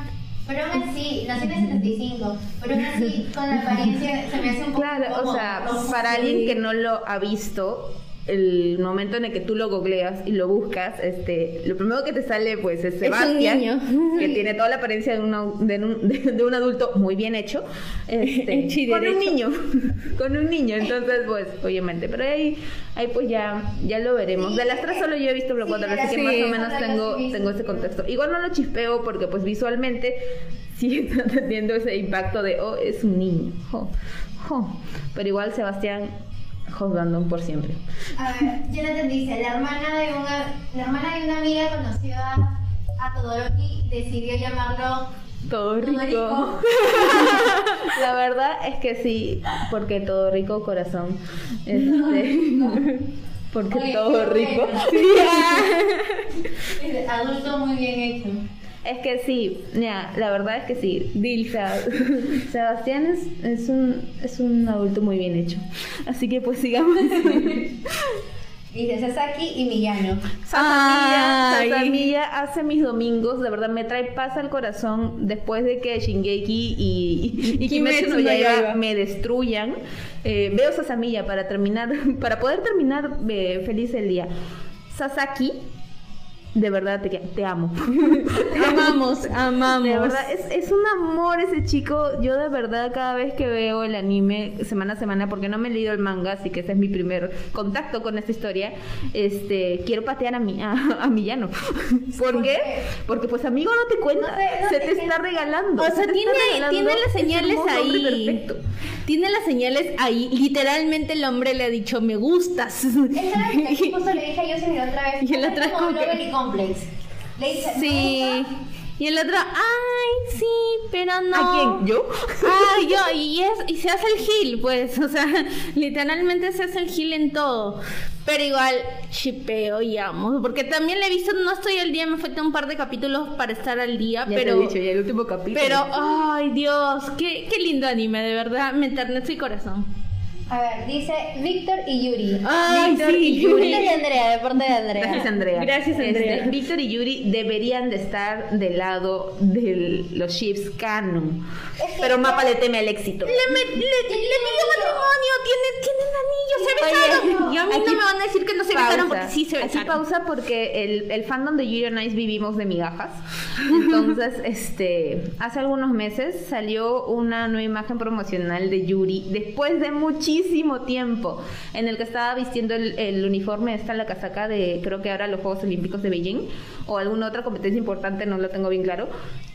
Pero aún así, nació en el 75. Pero aún así, con la apariencia se me hace un poco. Claro, o sea, como- para alguien que no lo ha visto, el momento en el que tú lo googleas y lo buscas, este, lo primero que te sale pues es un Sebastián, niño. que tiene toda la apariencia de, una- de un, de- de un adulto muy bien hecho, este, con un niño, con un niño, entonces pues obviamente, pero ahí, ahí pues ya, ya lo veremos. De las tres solo yo he visto Black Sí, así que tres más o menos tengo, sí tengo ese contexto. Igual no lo chispeo porque pues visualmente sí está teniendo ese impacto de, oh, es un niño. oh, oh. Pero igual Sebastián juzgando por siempre. A ver, Jonathan dice, la hermana de una, la hermana de una amiga conoció a, a Todoroki y decidió llamarlo Todo rico. rico. La verdad es que sí, porque todo rico corazón. Este, porque Oye, todo rico. bueno. Adulto muy bien hecho. Es que sí, ya, la verdad es que sí. Dil, Sebastián es, es, un, es un adulto muy bien hecho. Así que pues sigamos. Dice Sasaki y Miyano. Sasamilla, Ay. Sasamilla hace mis domingos, de verdad me trae paz al corazón después de que Shingeki y, y Kimetsu no Yaiba Yaiba. me destruyan. Eh, veo Sasamilla para terminar, para poder terminar eh, feliz el día. Sasaki, de verdad te, te amo. Amamos, amamos. De verdad, es, es un amor ese chico. Yo de verdad cada vez que veo el anime semana a semana, porque no me he leído el manga, así que ese es mi primer contacto con esta historia, este, quiero patear a mi, a, a Millano. ¿Por qué? Porque pues amigo no te cuenta, No sé, no se te está regalando. O se sea, tiene, regalando tiene las señales ahí. perfecto. Tiene las señales ahí. Literalmente el hombre le ha dicho, me gustas. Esa la que justo le dije a la otra vez. Y el otra Complex. Le dice, Sí. Y el otro, ay, sí, pero no. ¿A quién? ¿Yo? Ay, yo, y, es, y se hace el gil, pues, o sea, literalmente se hace el gil en todo. Pero igual, chipeo y amo. Porque también le he visto, no estoy al día, me faltan un par de capítulos para estar al día, Ya pero. te he dicho, ya el último capítulo. Pero, ay Dios, qué, qué lindo anime, de verdad, me enternece el corazón. A ver, dice Víctor y Yuri. Ay, Víctor sí, y Yuri. de Andrea, deporte de Andrea. Gracias, Andrea. Gracias, Andrea. Este, Víctor y Yuri deberían de estar del lado de los ships canon. Es que Pero Mapa le teme al éxito. Le, me- le, le pidió matrimonio, tienen, tienen anillos, se Oye, besaron. y a mí aquí no me van a decir que no se besaron porque sí se Aquí besaron. pausa porque el, el fandom de Yuri on Ice vivimos de migajas. Entonces, este, hace algunos meses salió una nueva imagen promocional de Yuri después de muchísimo tiempo en el que estaba vistiendo el, el uniforme, está la casaca de creo que ahora los Juegos Olímpicos de Beijing o alguna otra competencia importante, no lo tengo bien claro.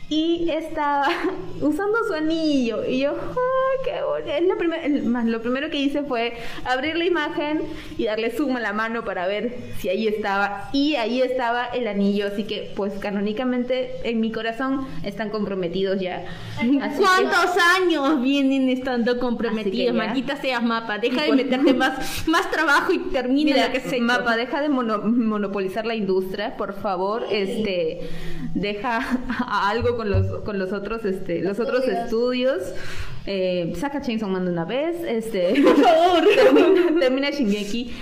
Y estaba usando su anillo. Y yo, ¡ay, qué bonito! Es lo, primer- lo primero que hice fue abrir la imagen y darle zoom a la mano para ver si ahí estaba. Y ahí estaba el anillo. Así que, pues, canónicamente, en mi corazón están comprometidos ya. Así que- ¿Cuántos años vienen estando comprometidos? que. Maldita seas mapa, deja de meterte más, más trabajo y termina Mira, lo que se Mapa, deja de mono- monopolizar la industria, por favor, este, deja a algo con los, con los otros, este, los otros Estudios. estudios. Eh, saca Chainsaw Man de una vez, este, por favor, termina, termina Shingeki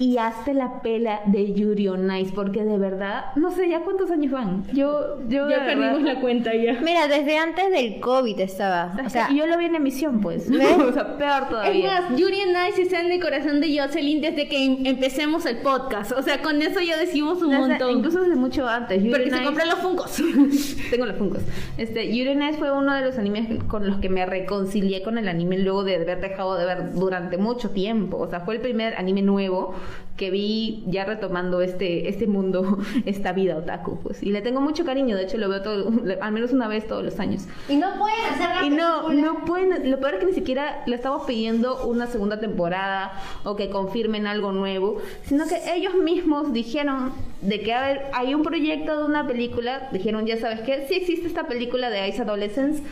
y hazte la pela de Yuri on Ice, porque de verdad, no sé ya cuántos años van. Yo, yo Ya verdad- perdimos la cuenta ya. Mira, desde antes del COVID estaba. O sea, yo lo vi en emisión, pues. ¿ves? o sea, peor Es todavía. más, Yuri and Ice está en el corazón de Jocelyn desde que em- empecemos el podcast. O sea, con eso ya decimos un O sea, montón. Incluso desde mucho antes. Yuri Pero que on se compran los funcos. Tengo los Funkos. Este, Yuri on Ice fue uno de los animes con los que me reconcilié con el anime luego de haber dejado de ver durante mucho tiempo. O sea, fue el primer anime nuevo que vi ya retomando este, este mundo, esta vida otaku. Pues. Y le tengo mucho cariño, de hecho lo veo todo, al menos una vez todos los años. y no pueden hacer la Y no, película. no pueden, lo peor es que ni siquiera le estamos pidiendo una segunda temporada o que confirmen algo nuevo, sino que ellos mismos dijeron de que a ver, hay un proyecto de una película, dijeron, ya sabes que sí existe esta película de Ice Adolescence,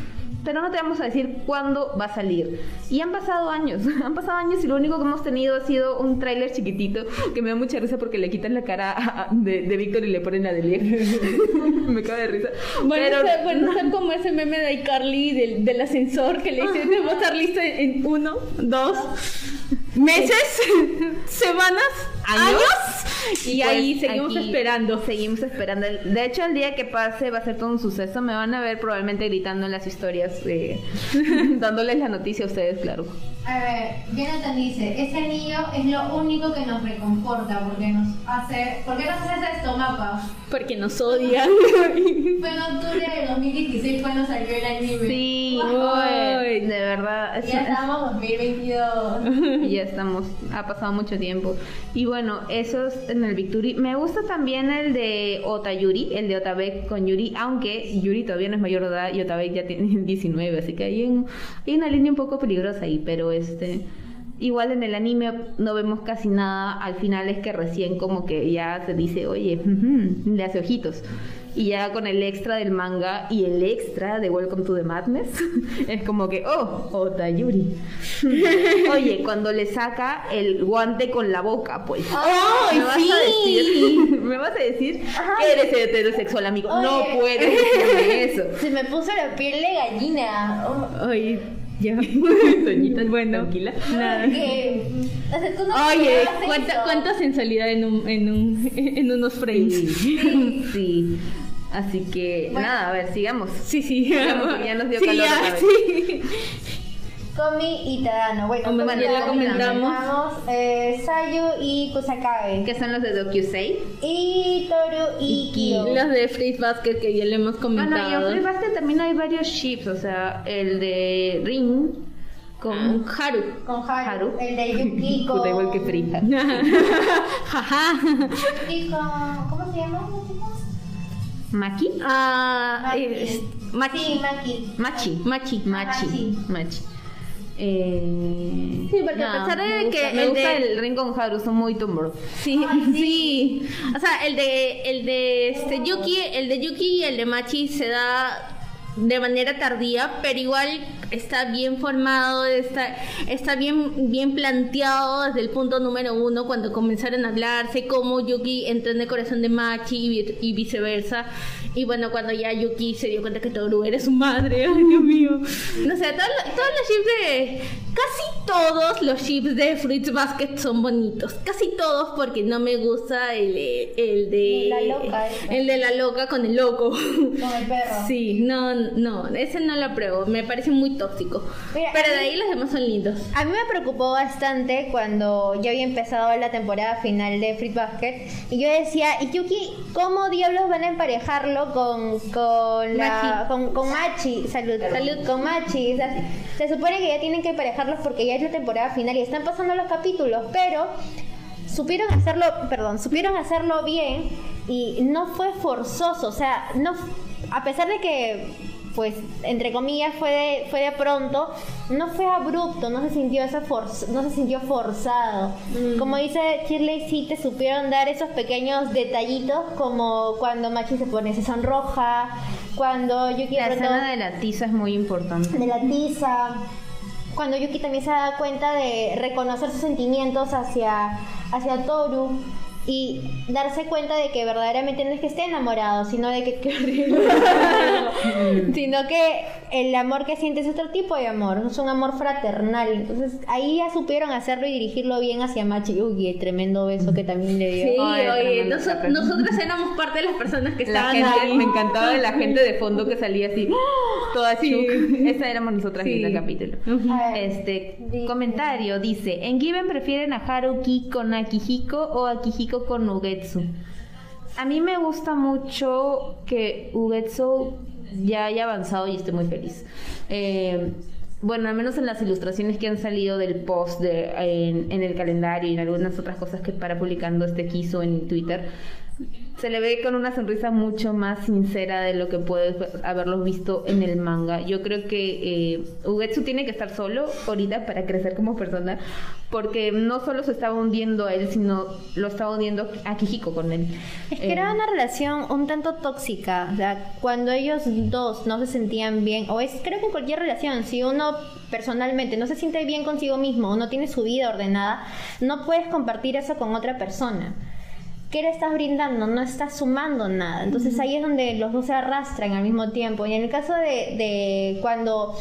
pero no te vamos a decir cuándo va a salir. Y han pasado años, han pasado años y lo único que hemos tenido ha sido un tráiler chiquitito que me da mucha risa porque le quitan la cara a- a- de, de Víctor y le ponen la de me cae de risa. Bueno, pero bueno, o sea, como ese meme de iCarly del, del ascensor que le dice, debo estar listo en, en uno, dos meses, semanas, ¿Años? años, y Pues ahí seguimos esperando. Seguimos esperando. De hecho, el día que pase va a ser todo un suceso. Me van a ver probablemente gritando en las historias, eh, dándoles la noticia a ustedes, claro. A ver, Jonathan dice, ese anillo es lo único que nos reconforta porque nos hace... ¿Por qué nos haces esto, mapa? Porque nos odian. Fue en octubre de 2016 cuando salió el anime. Sí, Ay. de verdad. es- Ya estamos 2022. y ya estamos, ha pasado mucho tiempo. Y bueno, eso es en el Victory. Me gusta también el de Otayuri, el de Otabek con Yuri, aunque Yuri todavía no es mayor de edad y Otabek ya tiene 19, así que hay, un- hay una línea un poco peligrosa ahí, pero este... Igual en el anime no vemos casi nada, al final es que recién como que ya se dice, oye, le hace ojitos. Y ya con el extra del manga y el extra de Welcome to the Madness, es como que, oh, Otayuri. Oye, cuando le saca el guante con la boca, pues. ¡Ay, ¿Me vas sí! a decir, ¿Me vas a decir que eres heterosexual, amigo? No Oye. puedes decirme eso. Se me puso la piel de gallina. Oh, Ay, ya. Doñita, bueno, tranquila. Nada. porque, o sea, tú no Oye, ¿cuánta, cuánta sensualidad en, un, en, un, en unos frames. Sí. sí. Así que, Bueno. nada, a ver, sigamos. Sí, sí. Sigamos, ya nos dio Sí, calor ya, sí. Komi y Tadano. Bueno, Komi y ya la Tadano comentamos. Eh, Sayu y Kusakabe. ¿Qué son los de Dokusei? Y Toru y Y Kyo. Los de Free Basket que ya le hemos Bueno, y en comentado. Free Basket también hay varios ships, o sea, el de Ring con Haru. Con Haru. Haru. El de Yuki con... Igual que Free. Jaja. Yuki con... ¿Cómo se llama? ese chico? ¿Maki? Ah, Maki. es- Machi. Sí, Maki. Machi. Machi. Machi. Machi. Machi. Eh, Sí, porque a pesar de me gusta- que me el gusta de- el ring con Haru, son muy Tumblr. Sí, Ay, sí. sí. O sea, el de el de este Yuki, el de Yuki y el de Machi se da de manera tardía, pero igual está bien formado, está, está bien, bien planteado desde el punto número uno cuando comenzaron a hablarse, cómo Yuki entró en el corazón de Machi y, y viceversa. Y bueno, cuando ya Yuki se dio cuenta que Toru era su madre, ay Dios mío. No sé, todos, todos los chips de. Casi todos los chips de Fruits Basket son bonitos. Casi todos porque no me gusta el, el de. La loca, El de la loca con el loco. Con el perro. Sí, no, no, ese no lo apruebo. Me parece muy tóxico. Mira, Pero de ahí los demás son lindos. A mí me preocupó bastante cuando ya había empezado la temporada final de Fruit Basket y yo decía, ¿y Yuki cómo diablos van a emparejarlo con, con, la, Machi. con, con Machi? Salud, salud, con Machi. O sea, se supone que ya tienen que emparejarlos porque ya es la temporada final y están pasando los capítulos, pero supieron hacerlo, perdón, supieron hacerlo bien y no fue forzoso, o sea, no a pesar de que pues entre comillas fue de, fue de pronto, no fue abrupto, no se sintió esa forz- no se sintió forzado. Como dice Shirley, sí te supieron dar esos pequeños detallitos como cuando Machi se pone se sonroja, cuando Yuki La escena de la tiza es muy importante. de la tiza. Cuando Yuki también se da cuenta de reconocer sus sentimientos hacia, hacia Toru y darse cuenta de que verdaderamente no es que esté enamorado, sino de que, sino que el amor que siente es otro tipo de amor, es un amor fraternal. Entonces ahí ya supieron hacerlo y dirigirlo bien hacia Machi. Uy, el tremendo beso que también le dio. Sí, Ay, oye, papel. nosotras éramos parte de las personas que La estaban gente, ahí. me encantaba de la gente de fondo que salía así, toda shook. Esa éramos nosotras Sí. viendo el capítulo. Ver, Este comentario dice, en Given prefieren a Haruki con Akihiko o Akihiko con Ugetsu. A mí me gusta mucho que Ugetsu ya haya avanzado y esté muy feliz. Eh, bueno, al menos en las ilustraciones que han salido del post en, en el calendario y en algunas otras cosas que para publicando este Kiso en Twitter, se le ve con una sonrisa mucho más sincera de lo que puedes haberlo visto en el manga. Yo creo que eh, Ugetsu tiene que estar solo ahorita para crecer como persona, porque no solo se estaba hundiendo a él, sino lo estaba hundiendo a Kijiko con él. Es que Eh, era una relación un tanto tóxica, o sea, cuando ellos dos no se sentían bien, o es creo que en cualquier relación, si uno personalmente no se siente bien consigo mismo o no tiene su vida ordenada, no puedes compartir eso con otra persona. ¿Qué le estás brindando? No estás sumando nada. Entonces ahí es donde los dos se arrastran al mismo tiempo. Y en el caso de, de cuando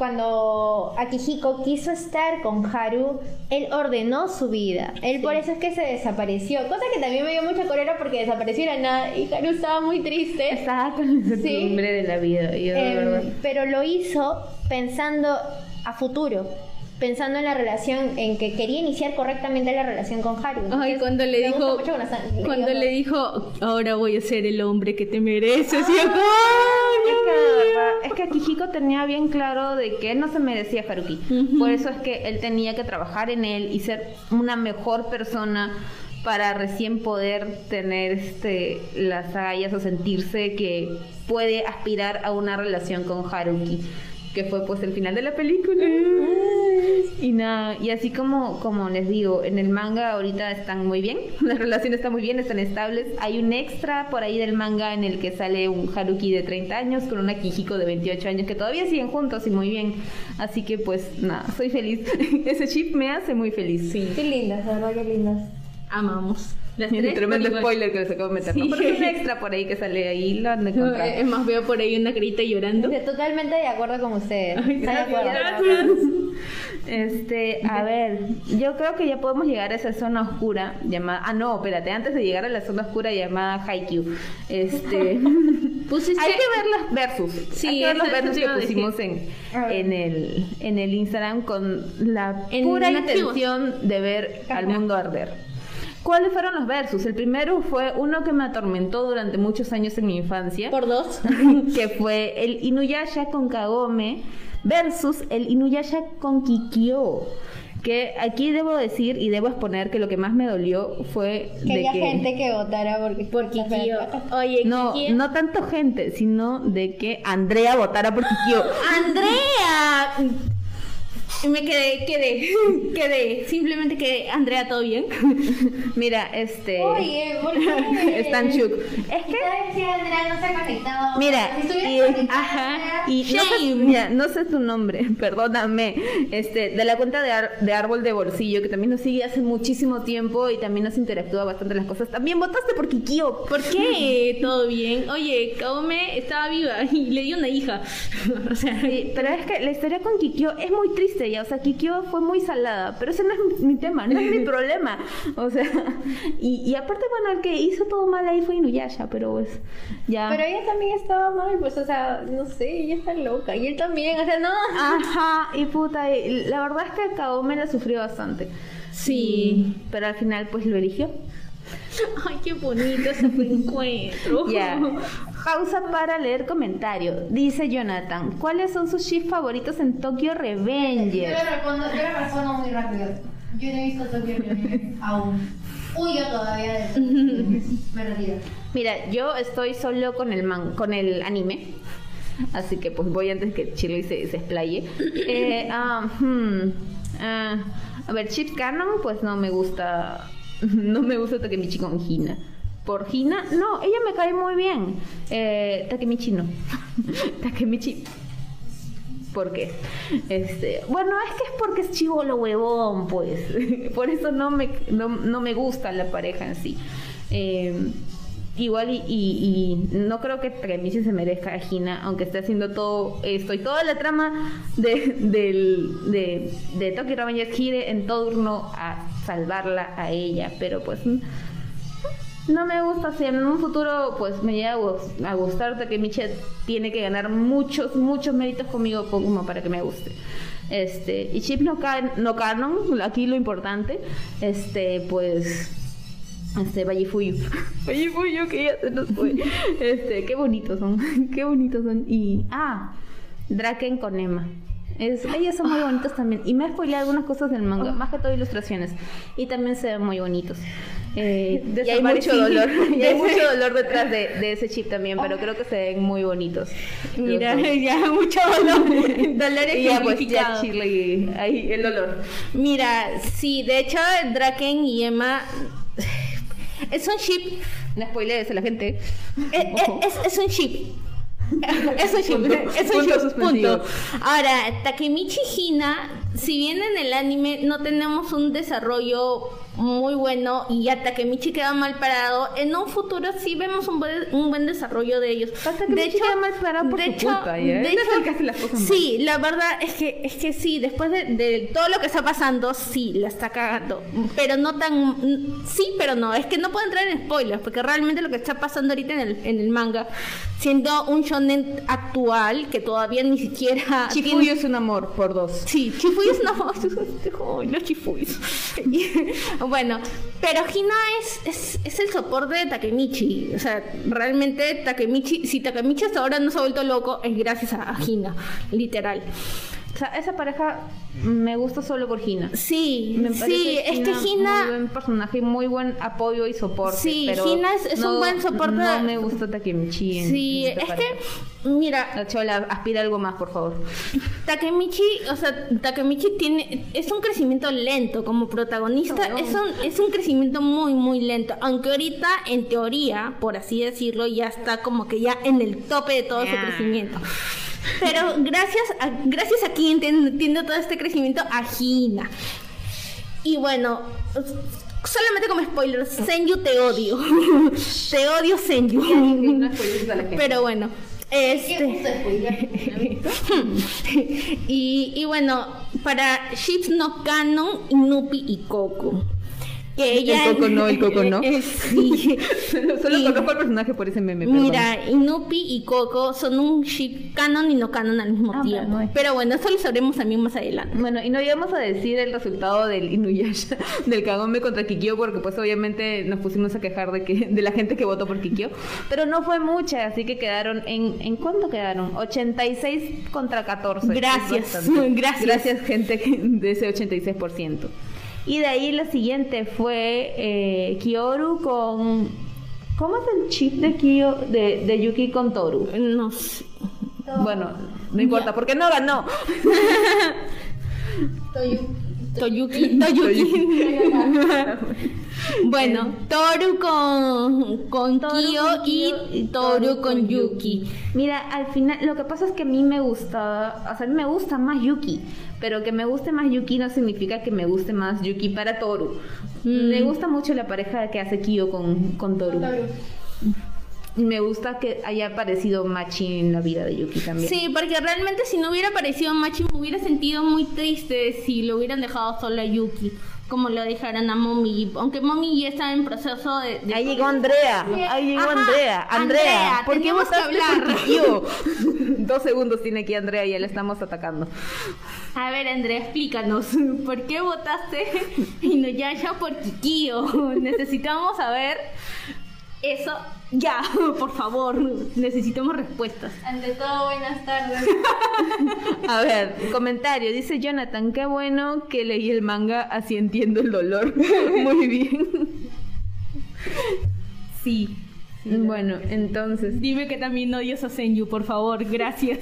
cuando Akihiko quiso estar con Haru, él ordenó su vida. Él por eso es que se desapareció. Cosa que también me dio mucha cólera porque desapareció de nada y Haru estaba muy triste. Estaba con la incertidumbre de la vida. yo, Em, pero lo hizo pensando a futuro. Pensando en la relación, en que quería iniciar correctamente la relación con Haru. Ay, Entonces, cuando le dijo, cuando le dijo, ahora voy a ser el hombre que te mereces. y yo, Es ¡ay, que verdad, es que Akihiko tenía bien claro de que él no se merecía a Haruki. Por eso es que él tenía que trabajar en él y ser una mejor persona para recién poder tener este las agallas o sentirse que puede aspirar a una relación con Haruki, que fue pues el final de la película. Y nada, y así como, como les digo, en el manga ahorita están muy bien, la relación está muy bien, están estables. Hay un extra por ahí del manga en el que sale un Haruki de 30 años con una Kijiko de 28 años que todavía siguen juntos y muy bien. Así que pues nada, soy feliz. Ese chip me hace muy feliz. Sí, Qué lindas, la verdad, qué lindas. amamos. Las tres tremendo spoiler que les acabo de meter. Sí. ¿no? Pero es un extra por ahí que sale ahí, lo han de encontrar. Es más, veo por ahí una carita llorando. Estoy Totalmente de acuerdo con ustedes. Ay, Estoy de acuerdo. gracias. Este, a ver, yo creo que ya podemos llegar a esa zona oscura llamada. Ah, no, espérate, antes de llegar a la zona oscura llamada Haikyuu. Este. Pusiste- Hay que ver las versus. Sí, Hay que ver los versus que pusimos en, en, el, en el Instagram con la En pura intención de ver al mundo arder. ¿Cuáles fueron los versus? El primero fue uno que me atormentó durante muchos años en mi infancia Por dos. que fue el Inuyasha con Kagome versus el Inuyasha con Kikyo. Que aquí debo decir y debo exponer que lo que más me dolió fue Que de haya que gente que votara por, Por Kikyo. Oye, no, Kikyo. no tanto gente, sino de que Andrea votara por Kikyo. Andrea. Y me quedé, quedé, quedé. Simplemente quedé, Andrea, ¿todo bien? Mira, este. Oye, ¿por qué? Es que. ¿Sabes si Andrea no se ha conectado? Mira, si y, ajá, y no sé, mira, no sé tu nombre, perdóname, este, de la cuenta de, Ar- de Árbol de Bolsillo, que también nos sigue hace muchísimo tiempo y también nos interactúa bastante las cosas. También votaste por Kikio. ¿Por qué? ¿Todo bien? Oye, Kaome estaba viva y le dio una hija. o sea, Sí, pero es que la historia con Kikyo es muy triste ya, o sea, Kikyo fue muy salada, pero ese no es mi, mi tema, no es mi problema, o sea, y, y aparte, bueno, el que hizo todo mal ahí fue Inuyasha, pero pues, ya. Pero ella también estaba mal, pues, o sea, no sé, ella está loca. Y él también, o sea, no. Ajá, y puta, y la verdad es que Kaome la sufrió bastante. Sí. Y- pero al final pues lo eligió. ay, qué bonito ese encuentro. Ya. Pausa para leer comentario. Dice Jonathan, ¿cuáles son sus shifts favoritos en Tokyo Yo Revengers? le respondo, yo le respondo muy rápido. Yo no he visto Tokyo Revengers aún. Huyo todavía de Me retiro. Mira, yo estoy solo con el man, con el anime. Así que pues voy antes que Chile se, se explaye. Eh, ah, hmm, ah, a ver, Chip Canon, pues no me gusta. No me gusta Takemichi con Hina. Por Hina, no, ella me cae muy bien. Eh, Takemichi no. Takemichi. ¿Por qué? Este, bueno, es que es porque es chivolo huevón, pues. Por eso no me, no, no me gusta la pareja en sí. Eh, igual y, no creo que Takemichi se merezca a Hina, aunque esté haciendo todo esto y toda la trama de, del, de, de Tokyo gire en torno a salvarla a ella, pero pues no me gusta. Si en un futuro pues me llega a gus- a gustar Takemichi tiene que ganar muchos muchos méritos conmigo como para que me guste. Este y Chip no, can- no canon aquí lo importante este pues este Vallefuyu Vallefuyu que ya se nos fue este qué bonitos son qué bonitos son y ah Draken con Emma es, ellos son muy bonitos también. Y me spoileado algunas cosas del manga, más que todo ilustraciones. Y también se ven muy bonitos. Eh, y hay mucho dolor. Y hay mucho dolor detrás de, de ese chip también, pero creo que se ven muy bonitos. Mira, ya mucho dolor. dolor Y ya pues ya. Chile, ahí el dolor. Mira, sí, de hecho, Draken y Emma es un ship. No spoilees a la gente. Es, es- es un ship. Es un ship. Punto. Es un Punto ship. Punto. Ahora, Takemichi Hina, si bien en el anime no tenemos un desarrollo muy bueno y Takemichi queda mal parado, en un futuro sí vemos un buen, un buen desarrollo de ellos. Takemichi queda mal parado por de su hecho, culpa, ¿ya? de hecho, las cosas mal. sí, la verdad es que es que sí, después de, de todo lo que está pasando, sí, la está cagando. Pero no tan. Sí, pero no. Es que no puedo entrar en spoilers, porque realmente lo que está pasando ahorita en el, en el manga, siendo un shonen actual que todavía ni siquiera. Chifuyo tiene- es un amor por dos. Sí, Chifuyo es una Ay, los Chifuyos. bueno, pero Hina es, es, es el soporte de Takemichi. O sea, realmente Takemichi, si Takemichi hasta ahora no se ha vuelto loco, es gracias a Hina, literal. O sea, esa pareja me gusta solo por Hina. Sí, Me sí, es que Muy Hina. buen personaje, muy buen apoyo y soporte. Sí, pero Hina es- es un buen soporte. No me gusta Takemichi. en- Sí, en es pareja. que, mira, La chola aspira algo más, por favor. Takemichi, o sea, Takemichi tiene, es un crecimiento lento como protagonista, No. es un, es un crecimiento muy, muy lento, aunque ahorita, en teoría, por así decirlo, ya está como que ya en el tope de todo su Ya. crecimiento. Pero gracias a, gracias a quien entiende todo este crecimiento, a Hina. Y bueno, solamente como spoiler, Senju te odio. te odio, Senju. Pero bueno, ¿Qué este... y bueno, para Ships no Canon, Inupi y Coco. Que ella, El Coco no, el Coco no. Sí. Solo, solo Y- conozco al personaje por ese meme. perdón. Mira, Inupi y Coco son un ship canon y no canon al mismo Ah, tiempo. Pero bueno, eso lo sabremos también más adelante. Bueno, y no íbamos a decir el resultado del Inuyasha, del Kagome contra Kikyo, porque pues obviamente nos pusimos a quejar de que de la gente que votó por Kikyo, pero no fue mucha, así que quedaron en ¿en cuánto quedaron? 86 contra 14. Gracias, gracias. Gracias gente de ese 86%. Y de ahí la siguiente fue eh, Kyoru con ¿Cómo es el chip de Kyo de, de Yuki con Toru? No sé. Bueno, no importa, porque no ganó. Toyuki. Toyuki. bueno, Toru con, con Kyo y Toru con Yuki. Mira, al final, lo que pasa es que a mí me gusta, o sea, a mí me gusta más Yuki, pero que me guste más Yuki no significa que me guste más Yuki para Toru. Mm. Me gusta mucho la pareja que hace Kyo con, con Toru. Me gusta que haya aparecido Machi en la vida de Yuki también. Sí, porque realmente si no hubiera aparecido Machi me hubiera sentido muy triste si lo hubieran dejado solo a Yuki, como lo dejaran a Mommy. Aunque Mommy ya está en proceso de... de- Ahí llegó Andrea, ahí llegó Ajá, Andrea. Andrea, Andrea, ¿por qué votaste hablar. por? Dos segundos tiene aquí Andrea y ya le estamos atacando. A ver, Andrea, explícanos. ¿Por qué votaste Inuyasha por Kikio? Necesitamos saber eso ya, por favor. Necesitamos respuestas. Ante todo, buenas tardes. A ver, comentario, dice Jonathan, qué bueno que leí el manga, así entiendo el dolor. Muy bien. Sí. Bueno, entonces, Dime que también odias a Senju, por favor. Gracias.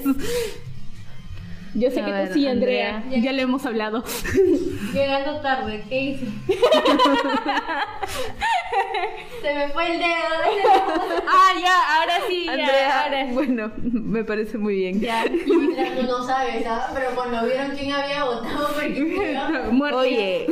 Yo sé A que ver, tú sí, Andrea. Andrea. Ya lo hemos hablado. Llegando tarde, ¿qué hice? Se me fue el dedo. ah, ya, ahora sí. ya, Andrea, ahora bueno, me parece muy bien. Ya. Tú no sabes, ¿ah? Pero cuando vieron quién había votado por Kikyo, Muerte. Oye,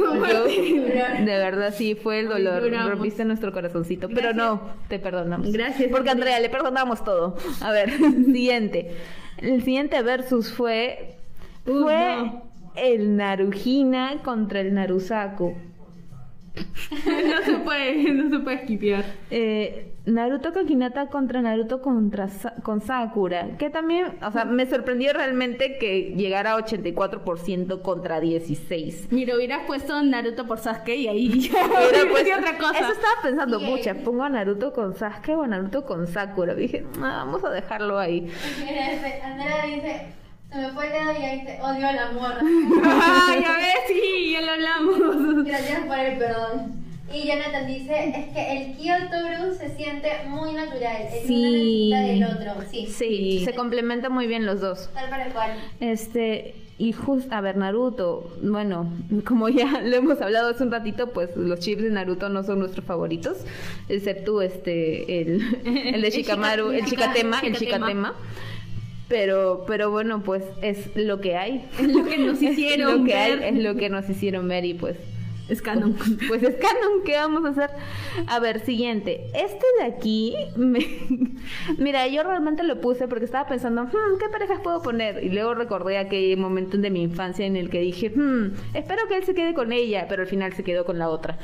de verdad sí fue el dolor, rompiste nuestro corazoncito, pero no, te perdonamos. Gracias, Porque Andrea, le perdonamos todo. A ver, siguiente. El siguiente versus fue fue no. el Narujina contra el Narusaku. no se puede, no se puede esquipear. Eh, Naruto con Hinata contra Naruto contra Sa- con Sakura, que también, o sea, me sorprendió realmente que llegara a 84% contra 16. Mira, hubieras puesto Naruto por Sasuke y ahí ya Hubiera puesto- sido otra cosa. Eso estaba pensando, pucha, pongo a Naruto con Sasuke o a Naruto con Sakura. Dije, "Ah, vamos a dejarlo ahí. Mira, este, Andrea dice, se me fue el dedo y ahí dice, odio al amor. Ah, ya ves, sí, ya lo hablamos. Gracias por el perdón. Y Jonathan dice, es que el Kyotoru se siente muy natural. El Sí. uno necesita del otro. Sí. Sí, se complementan muy bien los dos. Tal para cual. Este, y justo, a ver, Naruto, bueno, como ya lo hemos hablado hace un ratito, pues los chips de Naruto no son nuestros favoritos, excepto este, el, el de El Shikamaru, el Shika- Shikatema, el Shikatema. Pero, pero bueno, pues es lo que hay. Es lo que nos hicieron lo que ver. hay, es lo que nos hicieron ver y pues Es pues ¿qué vamos a hacer? A ver, siguiente. Este de aquí, me- mira, yo realmente lo puse porque estaba pensando, "Hmm, ¿qué parejas puedo poner? Y luego recordé aquel momento de mi infancia en el que dije, "Hmm, espero que él se quede con ella, pero al final se quedó con la otra.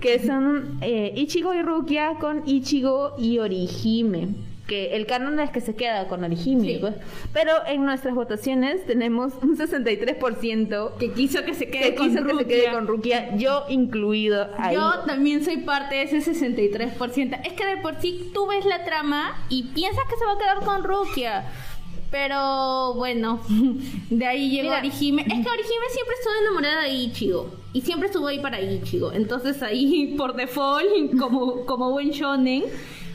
Que son eh, Ichigo y Rukia con Ichigo y Orihime. Que el canon es que se queda con Orihime, Sí. pues. Pero en nuestras votaciones tenemos un 63% Que quiso que se quede que con quiso que se quede Rukia. con Rukia, yo incluido ahí. Yo también soy parte de ese 63%. Es que de por sí tú ves la trama y piensas que se va a quedar con Rukia. Pero bueno, de ahí llegó Mira. Orihime. Es que Orihime siempre estuvo enamorada de Ichigo. Y siempre estuvo ahí para Ichigo. Entonces ahí, por default, como, como buen shonen,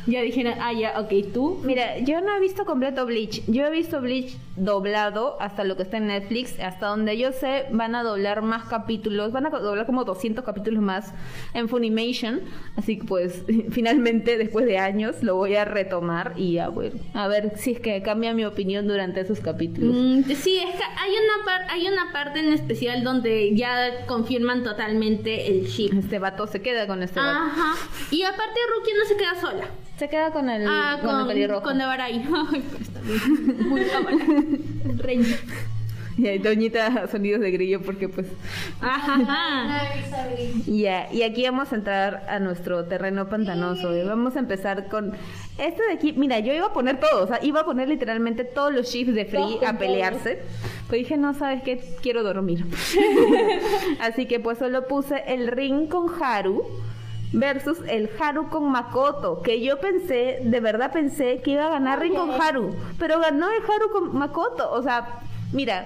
ya dijeron, ah, ya, ok, tú. Mira, yo no he visto completo Bleach. Yo he visto Bleach doblado hasta lo que está en Netflix. Hasta donde yo sé, van a doblar más capítulos. Van a doblar como 200 capítulos más en Funimation. Así que, pues, finalmente, después de años, lo voy a retomar y a ver, a ver si es que cambia mi opinión durante esos capítulos. Mm, sí, es que hay una, par- hay una parte en especial donde ya confirman totalmente el ship. Este vato se queda con este vato. Ajá. Y aparte Rukia no se queda sola. Se queda con el, Ah, con el con, pelirrojo. con Devarai. Ay, pero está bien. Muy. Y ahí Doñita sonidos de grillo porque pues Ajá, ya y aquí vamos a entrar a nuestro terreno pantanoso y vamos a empezar con este de aquí mira yo iba a poner todo o sea iba a poner literalmente todos los chips de Free a pelearse pero dije no sabes qué quiero dormir así que pues solo puse el ring con Haru versus el Haru con Makoto que yo pensé de verdad pensé que iba a ganar ring con. Haru pero ganó el Haru con Makoto o sea mira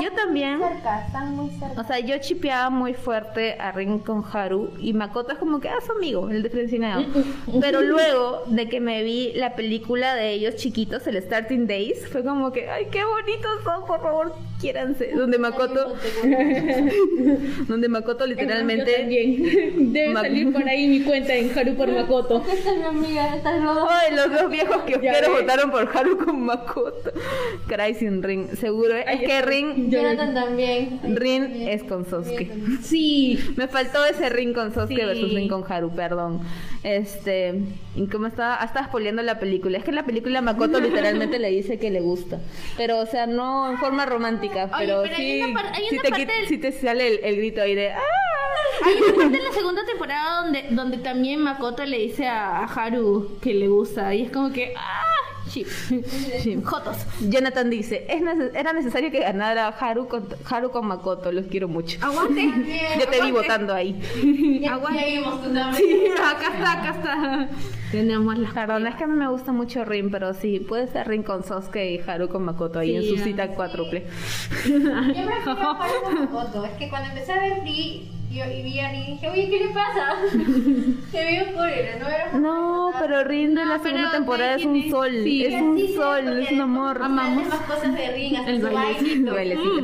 yo también Muy cerca, están muy cerca. o sea, yo chipeaba muy fuerte a Rin con Haru y Makoto es como que ah, su amigo, el diferenciado. Pero luego de que me vi la película de ellos chiquitos, el Starting Days, fue como que, ay, qué bonitos son, por favor, quiéranse. Donde Makoto, donde Makoto literalmente... Yo también. Debe salir por ahí mi cuenta en Haru por Makoto. Esta es mi amiga, esta es Rodo. Ay, los dos viejos que ves. votaron por Haru con Makoto. Caray, sin Rin. Seguro. ¿eh? Es que Rin, Jonathan también. Rin es con Sosuke. Sí. Me faltó ese Rin con Sosuke Sí. versus Rin con Haru, perdón. Este, y como estaba, ah, estaba spoileando la película. Es que en la película Makoto literalmente le dice que le gusta. Pero, o sea, no en forma romántica, Oye, pero, pero hay sí, una hay una parte del- sí te sale el, el grito ahí de ¡Ah! Hay una parte en la segunda temporada donde, donde también Makoto le dice a, a Haru que le gusta. Y es como que. ¡Ah! Chip. Jotos. Jonathan dice, es neces- era necesario que ganara Haru con, Haru con Makoto, los quiero mucho. Aguante. Yo te vi votando ahí. Ya, Aguante. ya. Sí, acá está, acá está. Tenemos las Perdón, es que a mí me gusta mucho Rin, pero sí, puede ser Rin con Sosuke y Haru con Makoto ahí en Sí, su cita cuádruple. Yo prefiero Haru con Makoto. Es que cuando empecé a ver yo, y vi a Rin, dije, oye, ¿qué le pasa? Se vio cólera, ¿no? Era No, pero Rin de la No, segunda temporada es un sol, sí, es un sol, es un amor. Amamos. más cosas de Rin, hasta El bailecito. bailecito.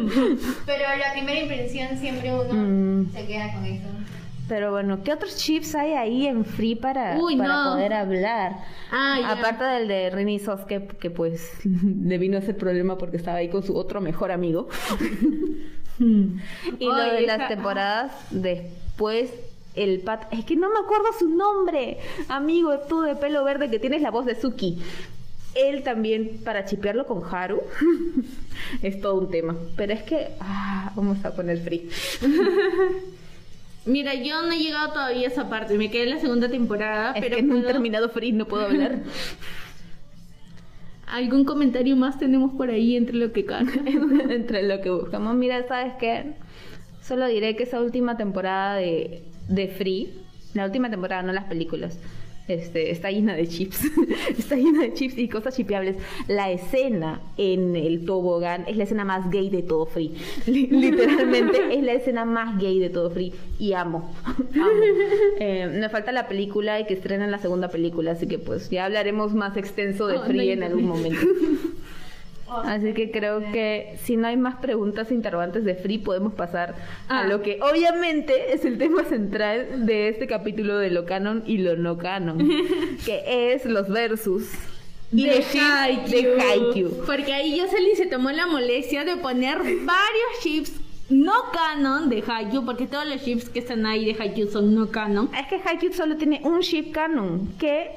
Pero la primera impresión siempre uno Mm. se queda con eso. Pero bueno, ¿qué otros chips hay ahí en Free para, Uy, para no. poder hablar? Ah. Aparte del de Rin y Sosuke, que pues le vino ese problema porque estaba ahí con su otro mejor amigo. y lo Oye, de las esa- temporadas después, el pat... Es que no me acuerdo su nombre. Amigo, tú de pelo verde que tienes la voz de Suki. Él también, para chipearlo con Haru, es todo un tema. Pero es que, ah, vamos a poner free. Mira, yo no he llegado todavía a esa parte. Me quedé en la segunda temporada. Es pero que no he puedo- terminado free, no puedo hablar. ¿Algún comentario más tenemos por ahí entre lo que entre lo que buscamos. Mira, ¿sabes qué? Solo diré que esa última temporada de, de Free, la última temporada, no las películas, este, está llena de chips. está llena de chips y cosas chipeables. La escena en el tobogán es la escena más gay de todo Free. Li- Literalmente es la escena más gay de todo Free. Y amo. amo. Eh, me falta la película y que estrenen la segunda película, así que pues ya hablaremos más extenso de Oh, Free no en algún momento. Así que creo que si no hay más preguntas e interrogantes de Free, podemos pasar a Ah. lo que obviamente es el tema central de este capítulo de lo canon y lo no canon, que es los versus. Y de de Haikyuu. Porque ahí Jocelyn se tomó la molestia de poner varios chips no canon de Haikyuu, porque todos los chips que están ahí de Haikyuu son no canon. Es que Haikyuu solo tiene un ship canon, que...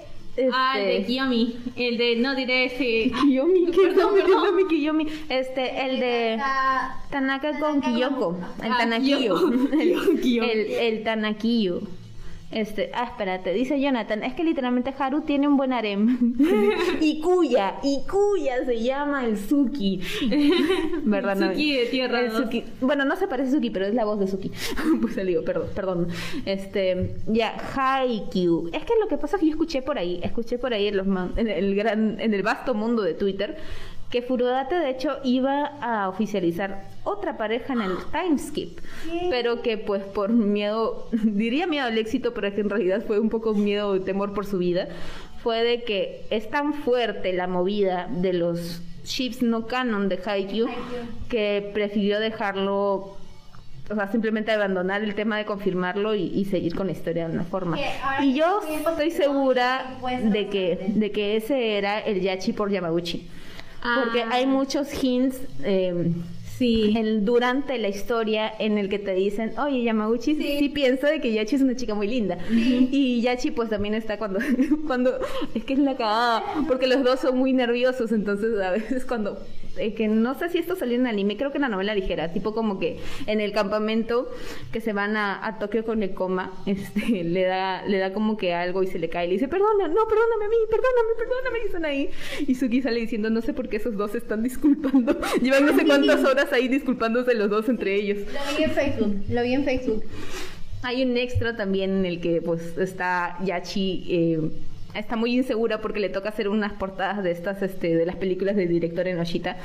Ah, el de este, Kiyomi, el de, no diré ese... Kiyomi, ¿qué Perdón, perdón. mi Kiyomi? Este, el de... Está- Tanaka con Tanaka Kiyoko. con- El Ah, Tanakiyo. Kiyo- El, Kiyo. el, el Tanakiyo. Este, ah, espérate, dice Jonathan, es que literalmente Haru tiene un buen harem. y cuya, y cuya se llama el Suki. ¿Verdad? no? Suki de Tierra El. Suki. Bueno, no se parece a Suki, pero es la voz de Suki. pues le digo, perdón, perdón. Este, ya, Haikyuu. Es que lo que pasa es que yo escuché por ahí, escuché por ahí en, los man- en el gran, en el vasto mundo de Twitter, que Furudate de hecho iba a oficializar otra pareja en el timeskip, pero que pues por miedo, diría miedo al éxito, pero que en realidad fue un poco miedo y temor por su vida, fue de que es tan fuerte la movida de los chips no canon de Haikyuu que prefirió dejarlo o sea, simplemente abandonar el tema de confirmarlo y, y seguir con la historia de una forma. Y yo estoy segura de que, de que ese era el Yachi por Yamaguchi. Ah. Porque hay muchos hints eh, Sí. en- durante la historia en el que te dicen, oye, Yamaguchi sí, Sí. piensa de que Yachi es una chica muy linda. Y Yachi pues también está cuando, cuando, es que es la cagada, porque los dos son muy nerviosos, entonces a veces cuando, eh, que no sé si esto salió en anime, creo que en la novela ligera, tipo como que en el campamento que se van a, a Tokio con el coma, este, le da, le da como que algo y se le cae y le dice, perdona, no, perdóname a mí, perdóname, perdóname, y están ahí. Y Suki sale diciendo, no sé por qué esos dos se están disculpando. Llevan no sé cuántas horas ahí disculpándose los dos entre ellos. Lo vi en Facebook. Lo vi en Facebook. Hay un extra también en el que pues está Yachi eh, está muy insegura porque le toca hacer unas portadas de estas este de las películas del director Enoshita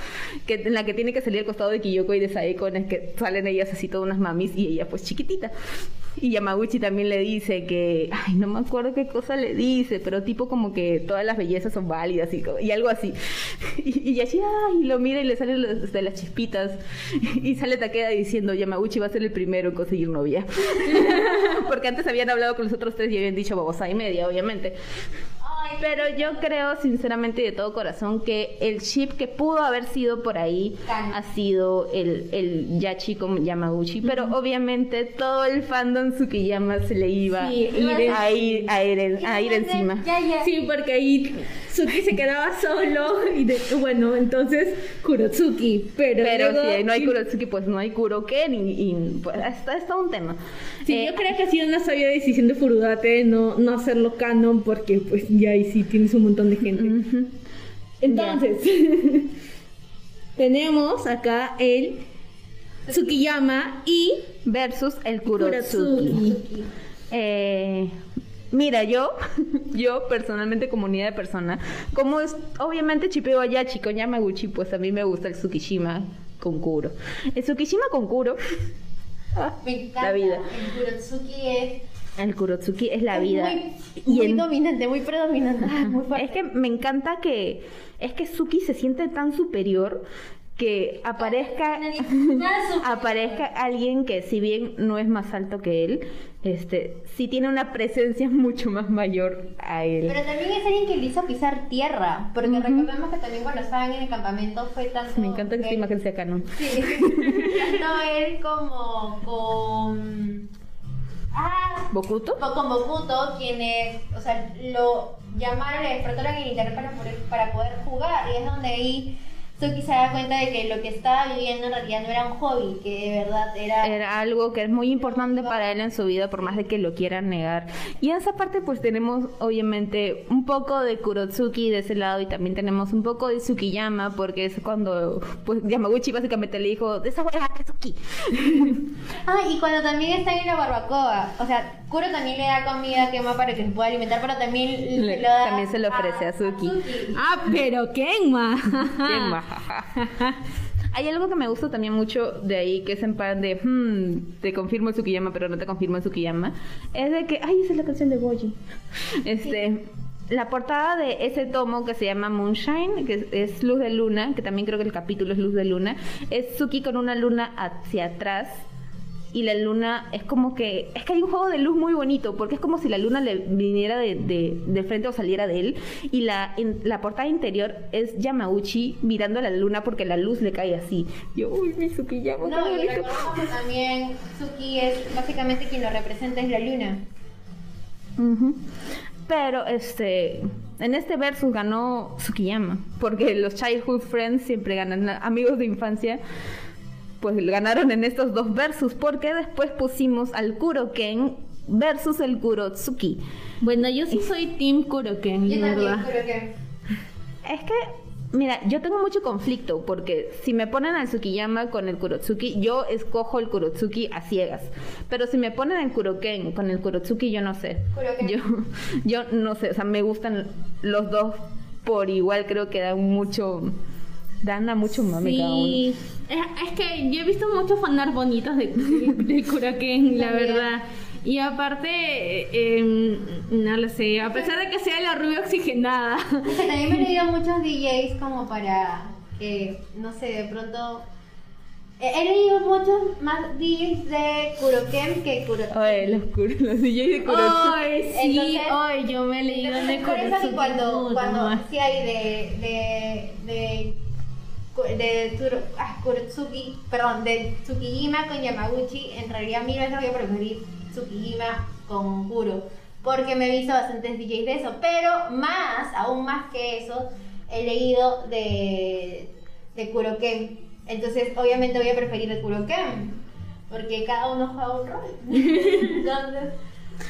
que en la que tiene que salir al costado de Kiyoko y de Saeko en el que salen ellas así todas unas mamis y ella pues chiquitita. Y Yamaguchi también le dice que, ay, no me acuerdo qué cosa le dice, pero tipo como que todas las bellezas son válidas y, y algo así. Y, y ay, lo mira y le salen de las chispitas. Y sale Takeda diciendo, Yamaguchi va a ser el primero en conseguir novia. Porque antes habían hablado con los otros tres y habían dicho babosa y media, obviamente. Pero yo creo sinceramente y de todo corazón que el chip que pudo haber sido por ahí ha sido el, el Yachi con Yamaguchi. Pero obviamente todo el fandom Tsukiyama se le iba Sí, a, ir, a, ir, a ir en- a ir encima. Ya, ya. Sí, porque ahí Suki se quedaba solo y de, bueno, entonces Kurotsuki, pero, Pero luego- si no hay Kurotsuki, pues no hay Kuroken y, y pues está, está un tema. Sí, Eh, yo creo que ha sido una sabia decisión de Furudate no, no hacerlo canon porque pues ya ahí sí tienes un montón de gente. Entonces, tenemos acá el Tsukiyama y Versus el Kurotsuki. Kurotsuki. Eh, mira, yo, yo personalmente como unidad de persona, como es, obviamente chipeo a Yachi con Yamaguchi, pues a mí me gusta el Tsukishima con Kuro. El Tsukishima con Kuro, ah, Me encanta. la vida. El Kurotsuki es El Kurotsuki es la es vida. Muy, Y dominante, muy predominante. Muy fuerte. es que me encanta que es que Suki se siente tan superior que aparezca aparezca alguien que si bien no es más alto que él, este sí tiene una presencia mucho más mayor a él. Pero también es alguien que le hizo pisar tierra, porque recordemos que también cuando estaban en el campamento fue tanto... Me encanta que esta imagen sea canon. Sí, tanto él como con... Ah, ¿Bokuto? o con Bokuto, quienes, o sea, lo llamaron, le despertaron en internet para poder, para poder jugar, y es donde ahí Suki se da cuenta de que lo que estaba viviendo en realidad no era un hobby, que de verdad era... Era algo que es muy importante para él en su vida, por más de que lo quieran negar. Y en esa parte, pues tenemos obviamente un poco de Kurotsuki de ese lado y también tenemos un poco de Tsukiyama, porque es cuando pues Yamaguchi básicamente le dijo: De esa hueá, Tsuki. Ah, y cuando también están en la barbacoa, o sea, Kuro también le da comida a Kema para que se pueda alimentar, pero también Le- se lo da también se lo ofrece a Suki. Ah, pero Kenma. Majaja. Hay algo que me gusta también mucho de ahí, que es en plan de, hmm, te confirmo el Tsukiyama, pero no te confirmo el Tsukiyama. Es de que, ay, esa es la canción de Boji. Este, la portada de ese tomo que se llama Moonshine, que es, es Luz de Luna, que también creo que el capítulo es Luz de Luna, es Suki con una luna hacia atrás y la luna es como que es que hay un juego de luz muy bonito porque es como si la luna le viniera de, de, de frente o saliera de él y la en- la portada interior es Yamauchi mirando a la luna porque la luz le cae así yo uy mi Tsukiyama qué No, y bonito". recordemos que también Suki es básicamente quien lo representa es la luna. Ujú. pero este en este versus ganó Tsukiyama porque los childhood friends siempre ganan amigos de infancia pues ganaron en estos dos versus porque después pusimos al Kuroken versus el Kurotsuki Bueno, yo sí soy Team Kuroken, Yo verdad. que... Es que, mira, yo tengo mucho conflicto porque si me ponen al Tsukiyama con el Kurotsuki, yo escojo el Kurotsuki a ciegas. Pero si me ponen el Kuroken con el Kurotsuki, yo no sé. Kuroken. Yo, yo no sé, o sea, me gustan los dos por igual, creo que dan mucho, dan a mucho mame cada uno. Sí, es, es que yo he visto muchos fanart bonitos de, de, de Kuroken, la verdad. Y aparte, eh, no lo sé, a pesar de que sea la rubia oxigenada. Es que también me he leído muchos DJs como para que, no sé, de pronto... He leído muchos más DJs de Kuroken que Kuroken. Ay, los, los DJs de Kurotsuki. Ay, sí, Entonces- ay, yo me he leído de Por eso que cuando, cuando sí hay de de de de Turo- ah, Kurotsuki, perdón, de Tsukijima con Yamaguchi, en realidad mil veces voy a preferir Tsukijima con Kuro, porque me he visto bastantes DJs de eso, pero más, aún más que eso, he leído de, de Kuroken, entonces obviamente voy a preferir el Kuroken, porque cada uno juega un rol, entonces,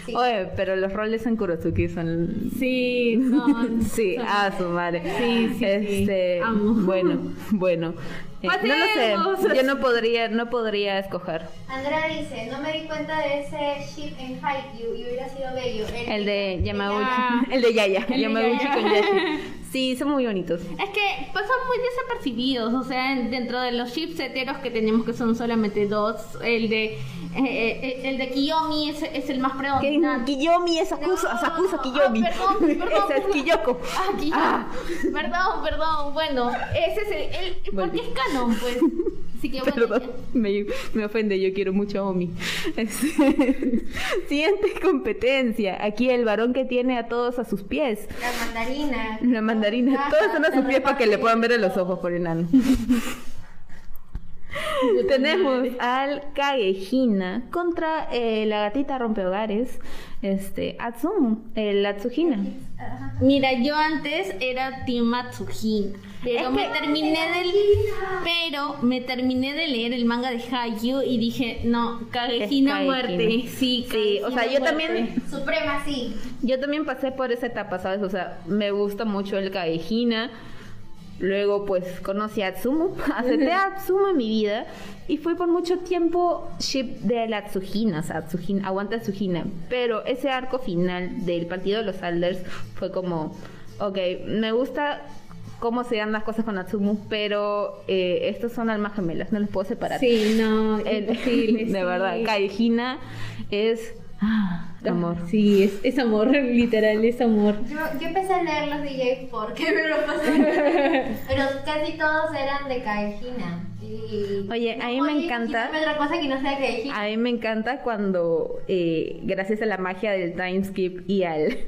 sí. Oye, pero los roles en Kurotsuki son... Sí, son. Sí, son- a su madre. Sí, sí, sí. Este, Amo. bueno, bueno. Eh, no lo sé, yo no podría, no podría escoger. Andrea dice, no me di cuenta de ese ship en Haikyuu y hubiera sido bello. El de Yamaguchi, Ya. el de Yaya, El de Yamaguchi Yaya. con Yashi. Sí, son muy bonitos. Es que pasan muy desapercibidos, o sea, dentro de los chips heteros que tenemos que son solamente dos, el de Eh, eh, el de Kiyomi es, es el más predominante. Kiyomi es Akusa, No. Sakusa Kiyomi. Ah, perdón, perdón, Ese es. Kiyoko. Ah, Kiyomi. Ah. Perdón, perdón. Bueno, ese es el, el porque es canon, pues. Así que bueno. Perdón, me, me ofende, yo quiero mucho a Omi. Siguiente competencia. Aquí el varón que tiene a todos a sus pies. La mandarina. La mandarina. Todos están a sus pies para que le puedan ver en los ojos por enano. Tenemos al Kagehina contra eh, la gatita rompehogares, este, Atsumu, el Atsuhina. Ajá. Mira, yo antes era Team Matsuhina, pero Es me terminé de pero me terminé de leer el manga de Haikyuu y dije, no, Kagehina Es muerte. Sí, Sí, o sea, Kagehina yo muerte. también Suprema, sí. Yo también pasé por esa etapa, ¿sabes? O sea, me gusta mucho el Kagehina. Luego, pues, conocí a Atsumu. Acepté a Atsumu en mi vida. Y fui por mucho tiempo ship de la Atsujina. O sea, aguanta Atsujina. Pero ese arco final del partido de los Alders fue como... Ok, me gusta cómo se dan las cosas con Atsumu. Pero eh, estos son almas gemelas. No los puedo separar. Sí, no, El- imposible. de sí. verdad, Kagehina es... ah, amor. Sí, es, es amor, literal, es amor. Yo, yo empecé a leer los DJs porque me lo pasé. Pero casi todos eran de Caejina. Y... Oye, a mí me encanta- otra cosa que no sea Caejina. A mí me encanta cuando, eh, gracias a la magia del time skip y al,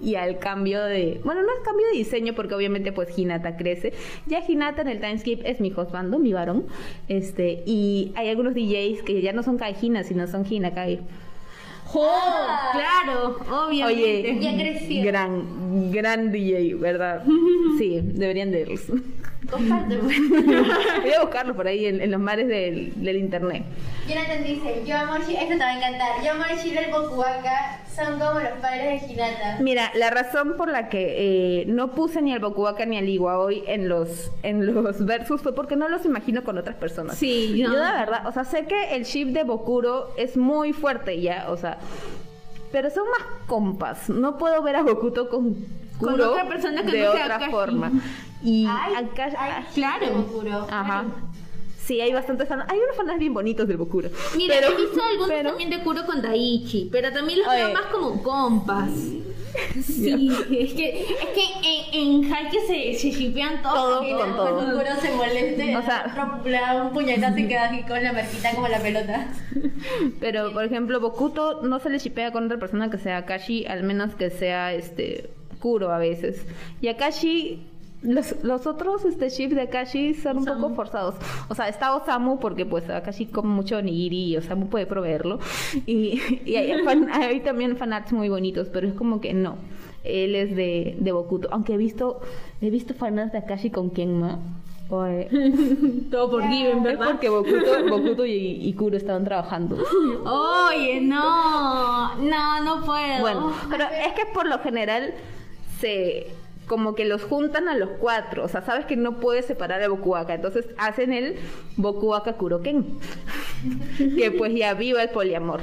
y al cambio de... Bueno, no es cambio de diseño porque obviamente pues Hinata crece. Ya Hinata en el time skip es mi husband, mi varón. Este, y hay algunos DJs que ya no son Kaihina, sino son Hinakai. ¡Oh! Claro, obviamente. Oye, Ya creció. gran, gran DJ, ¿verdad? Sí, deberían de irlos. Comparte, pues. Voy a buscarlo por ahí en, en los mares del, del internet. Jonathan dice, yo amor esto te va a encantar. Yo amor Shiro y el Bokuwaka son como los padres de Hinata. Mira, la razón por la que eh, no puse ni al Bokuwaka ni al Iwaoi en los, en los versus fue porque no los imagino con otras personas. Sí, Yo no. de verdad, o sea, sé que el ship de Bokuro es muy fuerte ya, o sea, pero son más compas. No puedo ver a Bokuto con Con Kuro otra persona que de no sea otra forma. Y Ay, Akashi- ay, ah, claro. Ajá. Sí, hay bastantes fans. Hay unos fans bien bonitos del Bokuro. Mira, pero, he visto algunos pero- también de Kuro con Daichi, pero también los veo más como compas. Sí, es que, es que en, en Haikyuu se, se shipean Todo todos. con todo. Bokuro se moleste, O sea- rompla un puñetazo y queda aquí con la marquita como la pelota. Pero, por ejemplo, Bokuto no se le chipea con otra persona que sea Akashi, al menos que sea este Kuro a veces. Y Akashi, los, los otros este ships de Akashi son un poco forzados. O sea, está Osamu porque pues Akashi come mucho nigiri y Osamu puede proveerlo. Y, y hay, fan- hay también fanarts muy bonitos, pero es como que no. Él es de, de Bokuto. Aunque he visto, he visto fanarts de Akashi con Kenma. Todo por Given, es ¿verdad? porque Bokuto, Bokuto y, y Kuro estaban trabajando. Oye, no, no, no puedo. Bueno, pero es que por lo general se como que los juntan a los cuatro, o sea, sabes que no puedes separar a Bokuwaka, entonces hacen el Bokuwaka Kuroken, que pues ya viva el poliamor.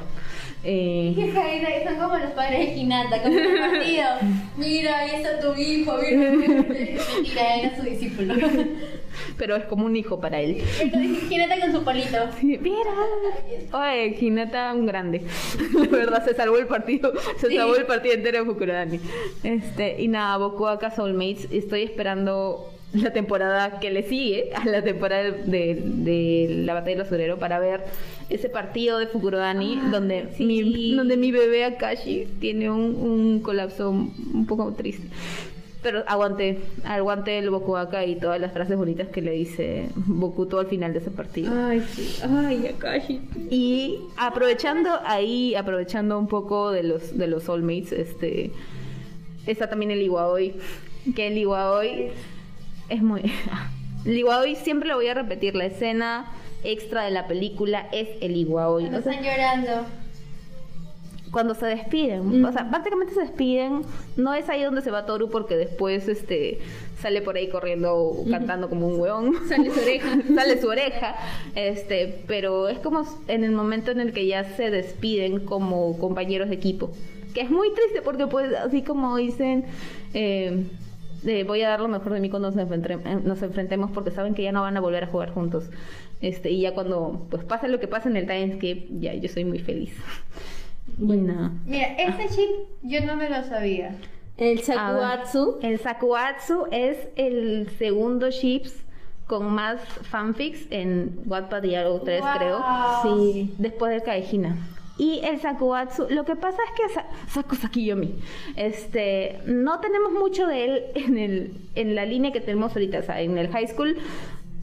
Eh, Son como los padres de Hinata, como un partido. Mira, ahí está tu hijo, mira. Mentira, era su discípulo. pero es como un hijo para él. Entonces, Hinata con su palito. Sí, Mira, oye, Hinata un grande. La verdad se salvó el partido, se Sí. salvó el partido entero de Fukurodani. Este, y nada, Bokuwaka Soulmates, estoy esperando la temporada que le sigue a la temporada de, de la batalla de los Surero para ver ese partido de Fukurodani donde sí. mi donde mi bebé Akashi tiene un, un colapso un poco triste. Pero aguante, aguante el Bokuwaka y todas las frases bonitas que le dice Bokuto al final de ese partido. Ay, sí, ay, Akashi. Y aprovechando ahí, aprovechando un poco de los de los soulmates, este está también el Iwaoi, que el Iwaoi es muy Iwaoi siempre lo voy a repetir, la escena extra de la película es el Iwaoi. Cuando O sea, están llorando. cuando se despiden, o sea, prácticamente se despiden, no es ahí donde se va Toru porque después este sale por ahí corriendo cantando como un hueón. Sale su oreja. sale su oreja, este, pero es como en el momento en el que ya se despiden como compañeros de equipo, que es muy triste porque pues así como dicen eh, eh, voy a dar lo mejor de mí cuando nos, enfrente- eh, nos enfrentemos porque saben que ya no van a volver a jugar juntos. Este, y ya cuando pues pase lo que pase en el timeskip, ya yo soy muy feliz. Bueno, Mira, este chip yo no me lo sabía. El. Sakuatsu. El Sakuatsu es el segundo ships con más fanfics en Wattpad y Arrow 3, Wow. creo. Sí. Después de Kaijina. Y el Sakuatsu, lo que pasa es que Sa- Saku Sakiyomi, este, no tenemos mucho de él en el en la línea que tenemos ahorita, o sea, en el high school.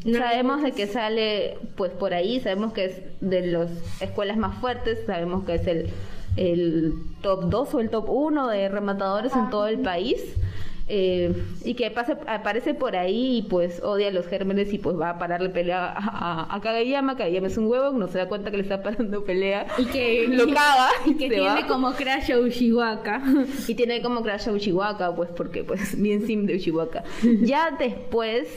No sabemos de que sale pues por ahí, sabemos que es de las escuelas más fuertes, sabemos que es el, el top 2 o el top 1 de rematadores en todo el país. Eh, y que pase, aparece por ahí y pues odia a los gérmenes y pues va a pararle pelea a, a, a Kageyama. Kageyama es un huevo, no se da cuenta que le está parando pelea. Y que, lo caga y que tiene va. como crash a Ushiwaka. Y tiene como crash a Uchiwaka, pues porque pues bien sim de Uchiwaka. Ya después,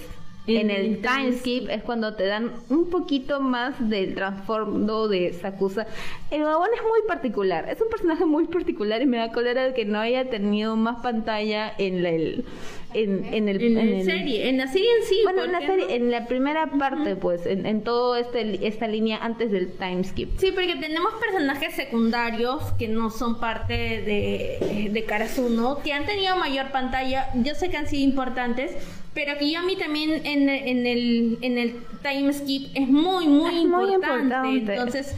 en En el time skip, es cuando te dan un poquito más del trasfondo de Sakusa. El babón es muy particular, es un personaje muy particular y me da cólera de que no haya tenido más pantalla en la, el, en, en el, En, en la el- serie, en la serie en sí. Bueno, en la ¿por qué serie, no? en la primera parte, pues, en, en todo este, esta línea antes del time skip. Sí, porque tenemos personajes secundarios que no son parte de, de Karasuno, que han tenido mayor pantalla. Yo sé que han sido importantes, pero que yo a mí también en, en el, en el time skip es muy, muy, Es muy importante. importante. Entonces,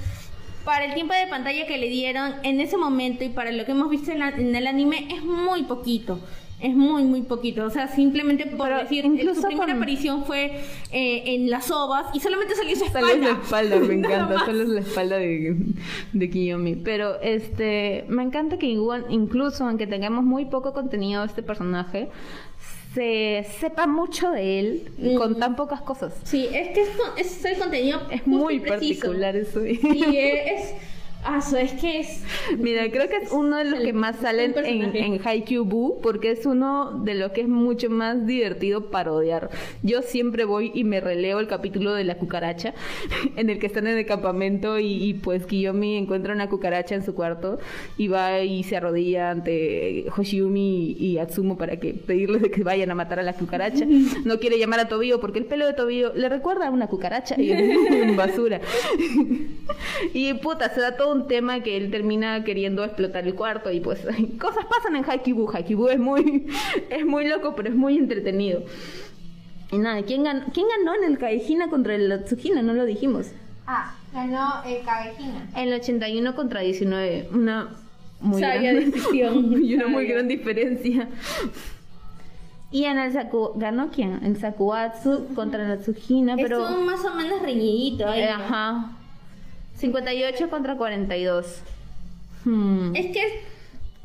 para el tiempo de pantalla que le dieron en ese momento y para lo que hemos visto en, la- en el anime, es muy poquito. Es muy, muy poquito. O sea, simplemente por Pero decir, incluso su primera con- aparición fue eh, en las ovas y solamente salió su espalda. Solo es la espalda, me encanta, solo es la espalda de, de Kiyomi. Pero este, me encanta que igual, incluso aunque tengamos muy poco contenido de este personaje, se sepa mucho de él Mm. con tan pocas cosas. Sí, es que es, es el contenido Es muy preciso. particular eso. Y es... Ah, so, es que es... Mira, creo que es uno de los que más salen en, en Haikyuu Buu, porque es uno de los que es mucho más divertido parodiar. Yo siempre voy y me releo el capítulo de la cucaracha, en el que están en el campamento y, y, pues Kiyomi encuentra una cucaracha en su cuarto y va y se arrodilla ante Hoshiumi y Atsumo para que pedirles de que vayan a matar a la cucaracha. No quiere llamar a Tobio porque el pelo de Tobio le recuerda a una cucaracha y es basura. Y puta, se da todo un tema que él termina queriendo explotar el cuarto y pues cosas pasan en Haikyuu. Haikyuu es muy, es muy loco, pero es muy entretenido. Y nada, ¿quién ganó, ¿quién ganó en el Kaijina contra el Tsujina? No lo dijimos. Ah, ganó el Cabejina. El 81 contra 19. Una muy Sabia gran, decisión. y una muy Sabia. gran diferencia. Y en el Saku, ¿ganó quién? El Sakuatsu contra el Tsujina, pero... Estuvo más o menos reñidito ahí. Ajá. 58 contra 42. Hmm. Es que,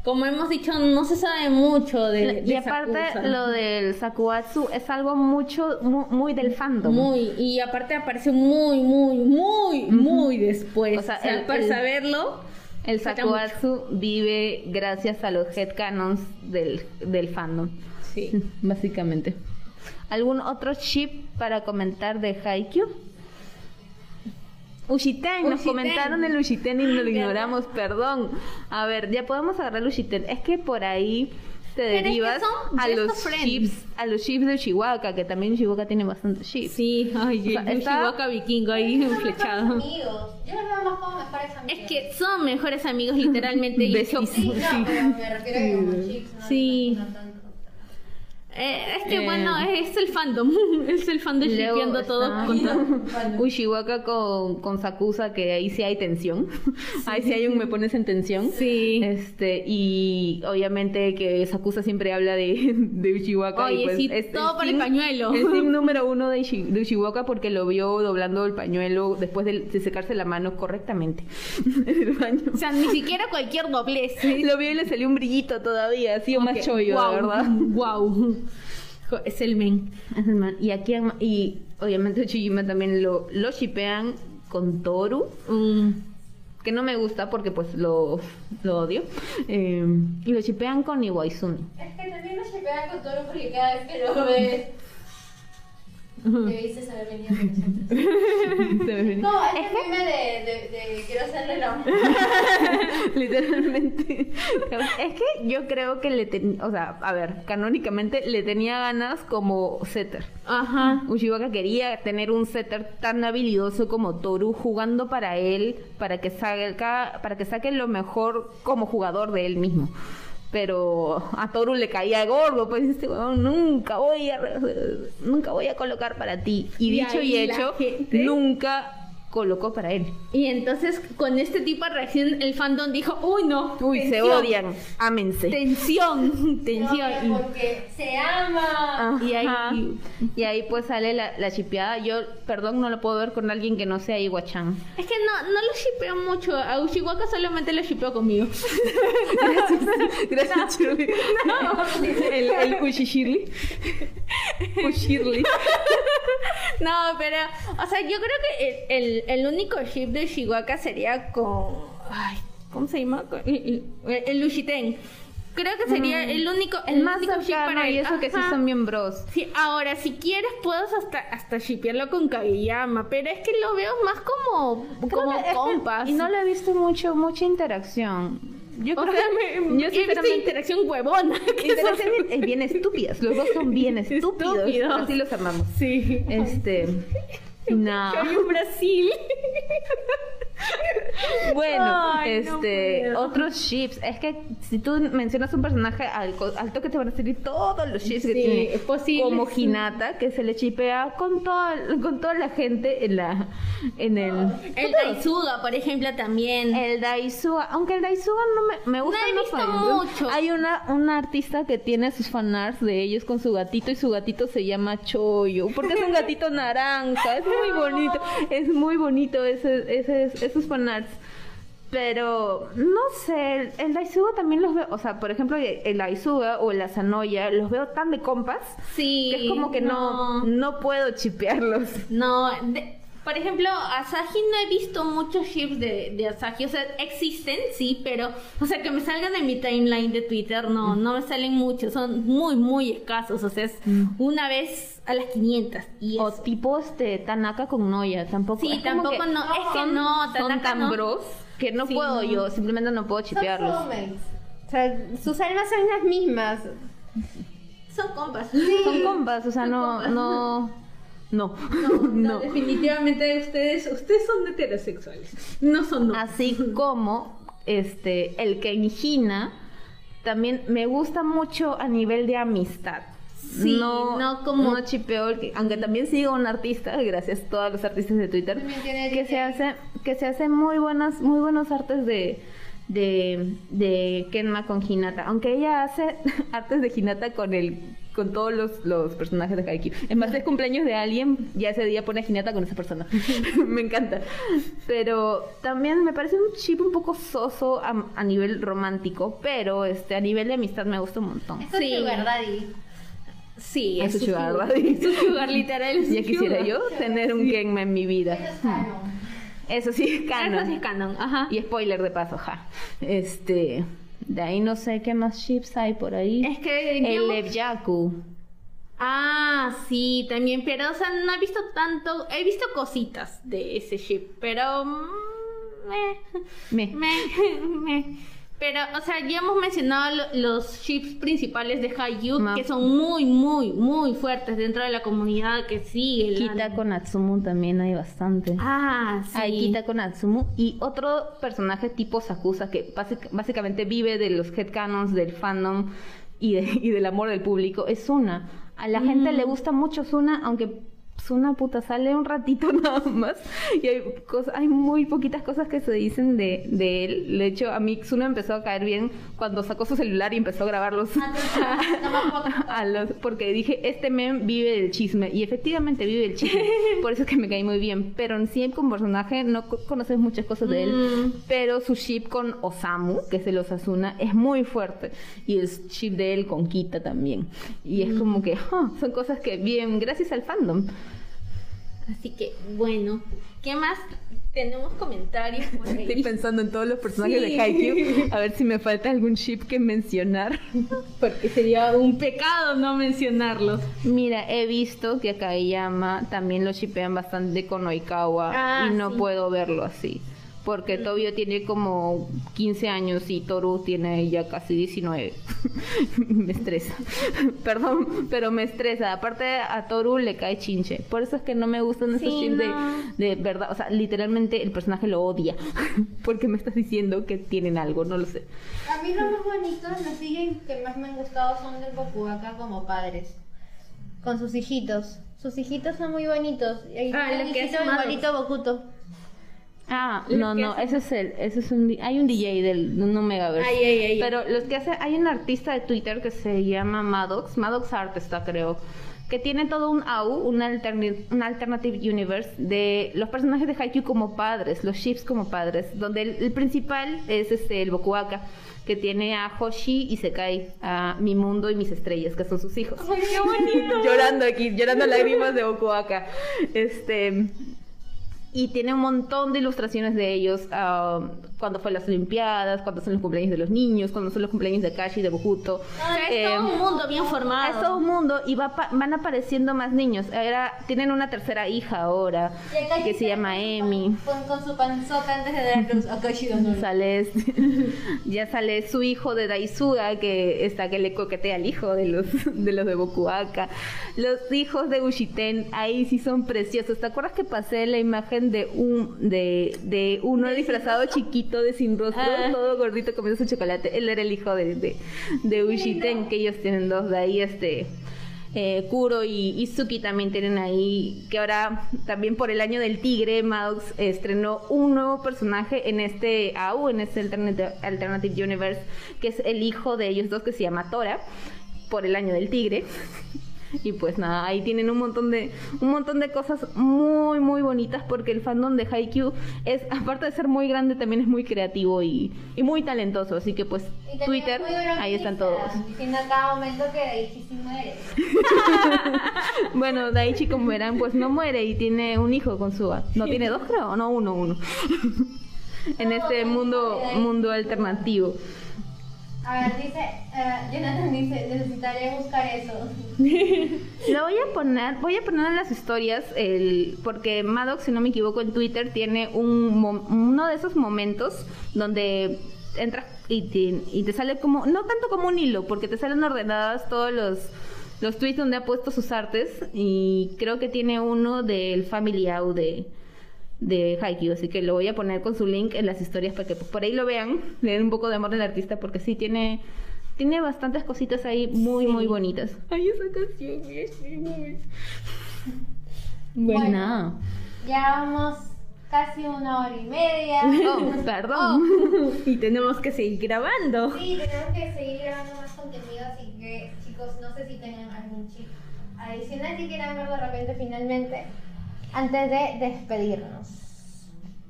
como hemos dicho, no se sabe mucho de, y de aparte Sakusa. lo del Sakuatsu es algo mucho mu- muy, del fandom. Muy, y aparte aparece muy, muy, muy, muy después. O O sea, el- para el- saberlo, El Sakuatsu vive gracias a los headcanons del, del fandom, Sí. básicamente. ¿Algún otro chip para comentar de Haikyuu? Ushiten, nos comentaron el Ushiten y lo ignoramos, perdón. A ver, ya podemos agarrar el Ushiten. Es que por ahí te Pero es que derivas a los friends. chips, a los chips de Chihuahua, que también Chihuahua tiene bastantes chips. Sí, ay, O sea, está- Yoshiwaka vikingo ahí flechado. Amigos. Yo los veo más como mejores amigos. Es que son mejores amigos literalmente. y Sí, no, pero me refiero a que como chicos, no, Sí. no. Eh, es que Eh, bueno, es el fandom. es el fandom shipeando todo está con todo. Ushiwaka con, con Sakusa, que ahí sí hay tensión. ahí sí hay un me pones en tensión. Sí. Este, y obviamente que Sakusa siempre habla de, de Ushiwaka. Oye, y pues sí, es todo por el pañuelo. El team número uno de, Ishi- de Ushiwaka porque lo vio doblando el pañuelo después de, de secarse la mano correctamente el baño. O sea, ni siquiera cualquier doblez. Lo vio y le salió un brillito todavía, ha sido más chollo, guau, de verdad. Wow. Es el men. Es el man. Y aquí, y obviamente Uchijima también lo, lo shipean con Toru. Mm, que no me gusta porque pues lo, lo odio. Eh, y lo chipean con Iwaizumi. Es que también se pega con todo porque cada vez que lo ves. Debiste saber venido con nosotros. No, es el meme de, de, de quiero hacerle el amor. Literalmente. Es que yo creo que le tenía, o sea, a ver, canónicamente le tenía ganas como setter. Ajá. Uchiwaka quería tener un setter tan habilidoso como Toru jugando para él, para que saque, para que saque lo mejor como jugador de él mismo. Pero a Toru le caía gordo, pues este weón, nunca voy a nunca voy a colocar para ti. Y, Y dicho y hecho, gente- nunca colocó para él. Y entonces con este tipo de reacción el fandom dijo, uy no, Uy, se odian, ámense. Tensión, tensión. Y- Porque se ama. Y ahí- y ahí pues sale la, la chipeada. Yo, perdón, no lo puedo ver con alguien que no sea Iwachan. Es que no, no lo shipeo mucho. A Ushiwaka solamente lo shipeo conmigo. Gracias, Shirley. El, el Ushishirli. Ushirli. No, pero, o sea, yo creo que el, el, el único ship de Ushiwaka sería con. Ay, ¿cómo se llama? Con- El. Creo que sería el único. El más único ship para y eso que sí son bien bros. Sí, ahora, si quieres, puedes hasta, hasta shipearlo con Kageyama, pero es que lo veo más como, como Creo compas. Y no le he visto mucho, mucha interacción. Yo o creo sea, que me, yo sinceramente interacción huevona. interacción bien, eh, bien estúpidas. Los dos son bien estúpidos. Pero Así los amamos. Sí. Este. No. Hay un Brasil. Bueno, Ay, este, otros ships. Es que si tú mencionas un personaje al, al toque te van a salir todos los ships que tiene. es posible, Como sí. Hinata, que se le chipea con toda, con toda la gente en la, en el. El Daisuga, por ejemplo, también. El Daisuga, aunque el Daisuga no me, me gusta No he visto mucho. Hay una, una artista que tiene sus fanarts de ellos con su gatito y su gatito se llama Choyo, porque es un gatito naranja, es muy bonito, es muy bonito ese, ese, esos fanarts. Pero no sé, el, Daisuga también los veo, o sea, por ejemplo, el, Daisuga o el Asanoya, los veo tan de compas Sí. que es como que no, no puedo chipearlos. No, de- por ejemplo, Asahi no he visto muchos ships de, de Asahi. O sea, existen, sí, pero, o sea, que me salgan en mi timeline de Twitter, no, no me salen muchos. Son muy, muy escasos. O sea, es una vez a las 500. Y O es- tipo este Tanaka con Noya, tampoco. Sí, tampoco que no, es que son- no, son Tanaka tan no. bros que no Sí, puedo no. yo, simplemente no puedo Son chipearlos. soulmates. O sea, sus almas son las mismas. son compas. Son compas, o sea, no, no, no, No, no, definitivamente ustedes, ustedes son heterosexuales. No son no. Así como este el Kenjina también me gusta mucho a nivel de amistad. Sí, no como- no chipeo, aunque también sigo un artista, gracias a todos los artistas de Twitter, que se hace que se hace muy buenas muy buenos artes de de, de Kenma con Hinata, aunque ella hace artes de Hinata con el con todos los, los personajes de Haikyuu. En más de cumpleaños de alguien, ya ese día pone a Hinata con esa persona. me encanta. Pero también me parece un chip un poco soso a, a nivel romántico, pero este a nivel de amistad me gusta un montón. Eso Sí. es sugar daddy. Sí, Es es su su sugar sugar, daddy. es su sugar literal. es Ya quisiera sugar. yo tener un Kenma en mi vida. Eso es canon. Eso sí es canon. Eso sí es canon, ajá. Y spoiler de paso, ja. Este, de ahí no sé qué más chips hay por ahí. Es que el Evyaku. Ah, sí, también, pero o sea, no he visto tanto, he visto cositas de ese ship, pero mm, eh, Me. me, me. Pero, o sea, ya hemos mencionado lo- los ships principales de Haikyuu, Ma- que son muy, muy, muy fuertes dentro de la comunidad que sigue. Kita con Natsumu también hay bastante. Ah, sí. Hay Kita con Natsumu y otro personaje tipo Sakusa que básic- básicamente vive de los headcanons del fandom y, de- y del amor del público es Suna. A la gente Mm. le gusta mucho Suna, aunque Suna puta sale un ratito nada más y hay cosas, hay muy poquitas cosas que se dicen de, de él. De hecho, a mí Suna empezó a caer bien cuando sacó su celular y empezó a grabarlos. Ah, a los, porque dije, este meme vive del chisme. Y efectivamente vive del chisme. Por eso es que me cae muy bien. Pero en sí, como personaje, no co- conoces muchas cosas de él. Mm. Pero su ship con Osamu, que es el Osasuna, es muy fuerte. Y el ship de él con Kita también. Y es como que, ah, son cosas que bien, gracias al fandom. Así que, bueno, ¿qué más tenemos comentarios por ahí. Estoy pensando en todos los personajes Sí. de Haikyuu, a ver si me falta algún ship que mencionar. Porque sería un pecado no mencionarlos. Mira, he visto que a Kageyama también lo shipean bastante con Oikawa Ah, y no sí. puedo verlo así. Porque Tobio tiene como 15 años y Toru tiene ya casi 19. me estresa. Perdón, pero me estresa. Aparte a Toru le cae chinche. Por eso es que no me gustan estos Sí, no. de, de verdad. O sea, literalmente el personaje lo odia. Porque me estás diciendo que tienen algo, no lo sé. A mí los más bonitos, los siguen que más me han gustado son del Bokuaka como padres. Con sus hijitos. Sus hijitos son muy bonitos. Ah, un que Maddox. igualito Bokuto. Ah, no, no, ese es el, ese es un, hay un DJ del un Megaverse. Ay, ay, ay. Pero los que hace, hay un artista de Twitter que se llama Maddox, Maddox Art está creo, que tiene todo un AU, un, alterni- un alternative universe de los personajes de Haikyuu como padres, los ships como padres, donde el, el principal es este el Bokuaka que tiene a Hoshi y Sekai, a Mi Mundo y Mis Estrellas, que son sus hijos. ¡Ay, qué bonito! llorando aquí, llorando lágrimas de Bokuaka. Este y tiene un montón de ilustraciones de ellos ah, cuando fue las Olimpiadas, cuando son los cumpleaños de los niños, cuando son los cumpleaños de Kashi, de Bokuto. Ah, es Eh, todo un mundo bien formado. es todo un mundo y va pa- van apareciendo más niños. Ahora tienen una tercera hija ahora que se llama Emi. Con, con su panzota antes de dar luz. Akashi Donori. Sale este- ya sale su hijo de Daisuga que está que le coquetea al hijo de los de los de Bokuaka. Los hijos de Ushiten ahí sí son preciosos. ¿Te acuerdas que pasé la imagen de un de, de uno disfrazado chiquito de sin rostro, Ah. todo gordito comiendo su chocolate? Él era el hijo de de, de Ushiten que ellos tienen dos de ahí este eh, Kuro y Izuki también tienen ahí, que ahora también por el año del tigre, Maddox estrenó un nuevo personaje en este AU, en este Alternative, Alternative Universe, que es el hijo de ellos dos que se llama Tora, por el año del tigre. Y pues nada, ahí tienen un montón de un montón de cosas muy muy bonitas porque el fandom de Haikyuu es aparte de ser muy grande también es muy creativo y, y muy talentoso, así que pues Twitter, ahí están todos. Diciendo a cada momento que Daichi sí muere. Bueno, Daichi, como verán, pues no muere y tiene un hijo con Suba. No tiene dos, creo, no, uno, uno. en este mundo, mundo alternativo. A ver, dice, eh, Jonathan dice, necesitaré buscar eso. Lo voy a poner, voy a poner en las historias, el, porque Maddox, si no me equivoco, en Twitter tiene un, uno de esos momentos donde entras y te, y te sale como, no tanto como un hilo, porque te salen ordenadas todos los, los tweets donde ha puesto sus artes y creo que tiene uno del Family Out de, de Haikyuu, así que lo voy a poner con su link en las historias para que pues, por ahí lo vean, le den un poco de amor al artista porque sí tiene tiene bastantes cositas ahí muy muy bonitas. Ay, esa canción es muy buena. Ya vamos casi una hora y media. Oh, perdón. y tenemos que seguir grabando. Sí, tenemos que seguir grabando más contenido, así que chicos, no sé si tengan algún chip adicional que quieran ver de repente finalmente, antes de despedirnos.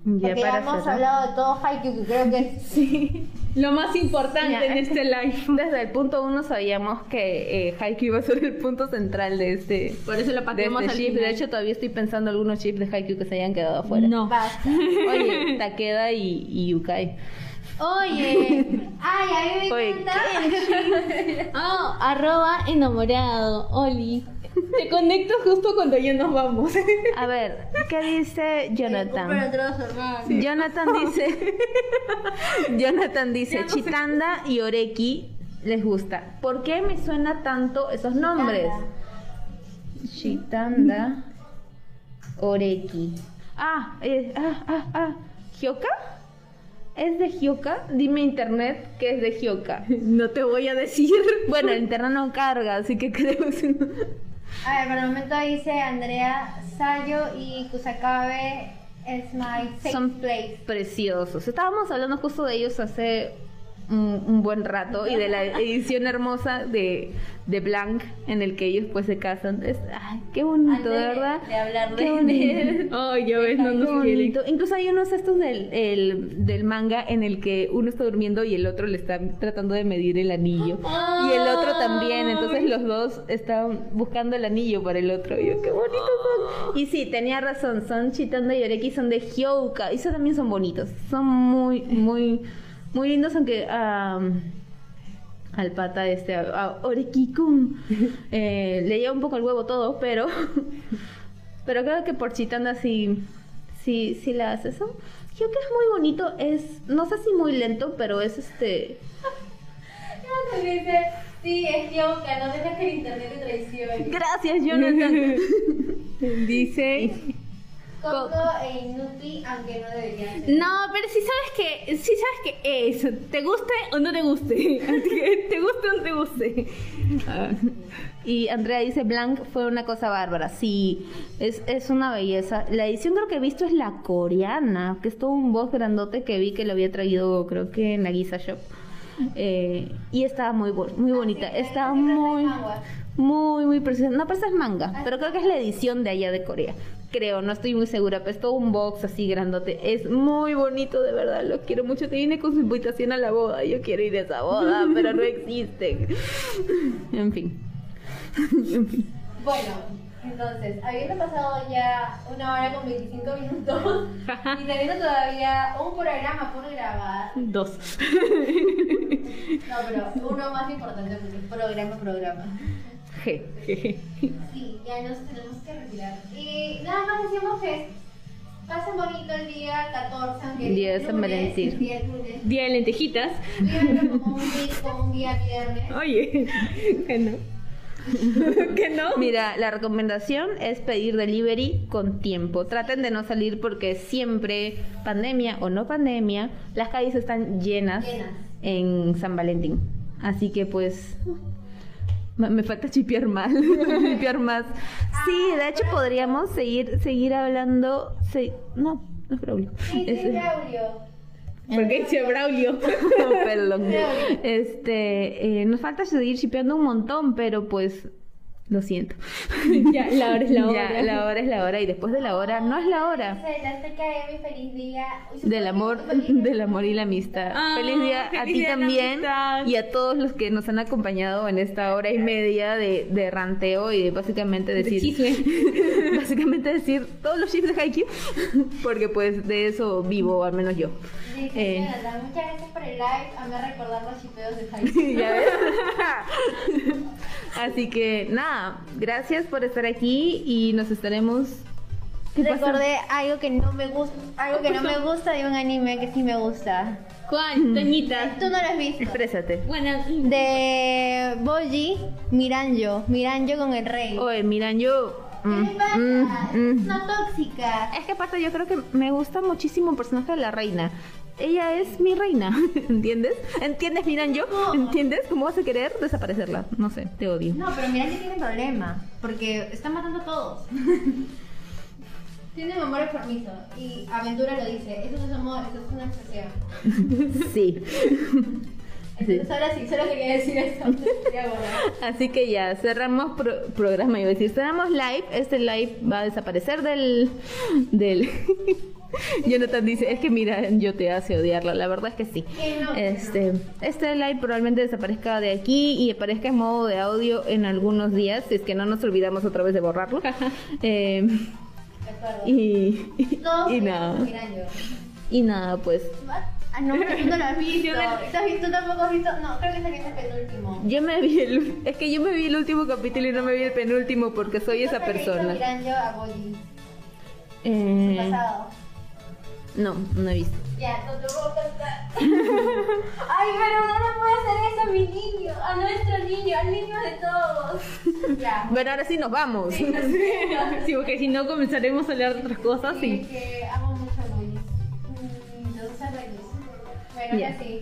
Ya Porque ya hemos cerrar. hablado de todo Haikyuu, que creo que es... Sí. Lo más importante Ya, en es este live. Desde el punto uno sabíamos que eh, Haikyuu iba a ser el punto central de este, Por eso lo pateamos este al final. De hecho, todavía estoy pensando algunos chips de Haikyuu que se hayan quedado afuera. No. Basta. Oye, Takeda y, y Yukai. Oye, ay, a mí me encanta. Oh, arroba enamorado, Oli. Te conecto justo cuando ya nos vamos. A ver, ¿qué dice Jonathan? Jonathan. Jonathan dice, Jonathan dice, Chitanda y Oreki les gusta. ¿Por qué me suena tanto esos nombres? Chitanda, Oreki. Ah, eh, ah, ah, ah, ¿Hyoka? ¿Es de Hyoka? Dime internet que es de Hyoka. No te voy a decir. Bueno, el internet no carga, así que creo que. A ver, por el momento dice Andrea Sayo y Kusakabe es my safe Son place. preciosos. Estábamos hablando justo de ellos hace un, un buen rato y de la edición hermosa de, de Blanc en el que ellos pues se casan. Es, ay, qué bonito, de verdad. de hablar Qué de- bonito. Ay, ya ves, no nos bonito. Incluso hay unos estos del, el- del manga en el que uno está durmiendo y el otro le está tratando de medir el anillo. Y el otro también. Entonces los dos están buscando el anillo para el otro. Y yo, qué bonitos son. Y sí, tenía razón. Son Chitando y Oreki, son de Hyouka. Y esos también son bonitos. Son muy, muy, muy lindos, aunque... al pata este, a, a Oreki-kun, eh, le lleva un poco el huevo todo, pero pero creo que por Chitanda sí, sí, sí la hace eso. Creo que es muy bonito, es, no sé si muy lento, pero es este... sí, es Yoka, no dejes que el internet te traicione. Gracias, Jonathan. Dice. Coco e Inuti, aunque no debería ser. No, pero si sabes que, si sabes que es, te guste o no te guste, te guste o no te guste. Ah, y Andrea dice, Blanc fue una cosa bárbara. Sí, es, es una belleza. La edición creo que he visto es la coreana, que es todo un boss grandote que vi que lo había traído creo que en la Giza Shop. Eh, y estaba muy, muy bonita. Está sí, sí, muy, muy, muy preciosa. No, pero es manga, pero creo que es la edición de allá de Corea. Creo, no estoy muy segura, pero es todo un box así grandote. Es muy bonito, de verdad, lo quiero mucho. Te viene con su invitación a la boda. Yo quiero ir a esa boda, pero no existe. En fin. En fin. Bueno, entonces, habiendo pasado ya una hora con 25 minutos y teniendo todavía un programa por grabar, Dos. no, pero uno más importante porque es programa, programa. Sí, ya nos tenemos que retirar. Y nada más decíamos que pasen bonito el día 14, aunque Día de San Valentín. día lunes. Día de lentejitas. Vívanlo como un día, como un día viernes. Oye, que no. que no. Mira, la recomendación es pedir delivery con tiempo. Traten de no salir porque siempre, pandemia o no pandemia, las calles están llenas, Llenas. en San Valentín. Así que pues me falta chipear más, chipear más. Sí, de hecho podríamos seguir seguir hablando. se- no, no es Braulio. Sí, sí, Es- Braulio. Porque dice Braulio. Perdón. Este, eh, nos falta seguir chipeando un montón, pero pues lo siento. ya, la hora es la hora. Ya, la hora es la hora y después de la hora no es la hora. TKM, feliz día. Uy, Del amor, feliz- del amor y la amistad. Ah, feliz día a ti de también y a todos los que nos han acompañado en esta hora y media de, de ranteo y de básicamente De decir chisme. básicamente decir todos los chips de Haikyuu porque pues de eso vivo al menos yo. Dice, Eh. Muchas gracias por el live. A me recordar los chipeos de Jaime. ¿Ya ves? Así que nada, gracias por estar aquí y nos estaremos. Recordé algo que no me gusta, algo que no me gusta de un anime que sí me gusta. ¿Cuál? Toñita. Tú no lo has visto. Exprésate. Bueno, De Boji, Miranjo, Miranjo con el rey. Oye, miran, yo. ¿Qué mm, pasa? mm, mm. Es una tóxica. Es que aparte yo creo que me gusta muchísimo el personaje de la reina. Ella es mi reina, ¿entiendes? ¿Entiendes, miran yo? ¿Entiendes? ¿Cómo vas a querer desaparecerla? No sé, te odio. No, pero Miranjo tiene problema, porque está matando a todos. tiene un amor enfermizo y Aventura lo dice, eso no es amor, eso es una obsesión. Sí. Entonces ahora sí, solo quería decir eso. Así que ya, cerramos pro- programa, iba a decir, cerramos live. Este live va a desaparecer del... del... Jonathan dice, es que mira, yo te hace odiarla. La verdad es que sí. Este, este live probablemente desaparezca de aquí y aparezca en modo de audio en algunos días, si es que no nos olvidamos otra vez de borrarlo. Eh, y, y, y nada. Y nada, pues Ah, no, no lo has visto. ¿Tú, has visto? ¿Tú tampoco has visto? No, creo que es el penúltimo. yo me vi el... Es que yo me vi el último capítulo y no me vi el penúltimo porque soy esa ¿Tú has visto persona. Miranjo a Boji, Eh, pasado. No, no he visto. Ya, no te voy a contar. Ay, pero no le puede hacer eso a mi niño, a nuestro niño, al niño de todos. Ya. Bueno, ahora sí nos vamos. sí, porque si no comenzaremos a hablar de otras cosas Sí, y. que amo mucho a Boji. Mm, Los reyes. Bueno, Ya. sí.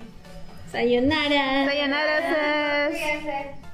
Sayonara. Sayonara. Cuídense.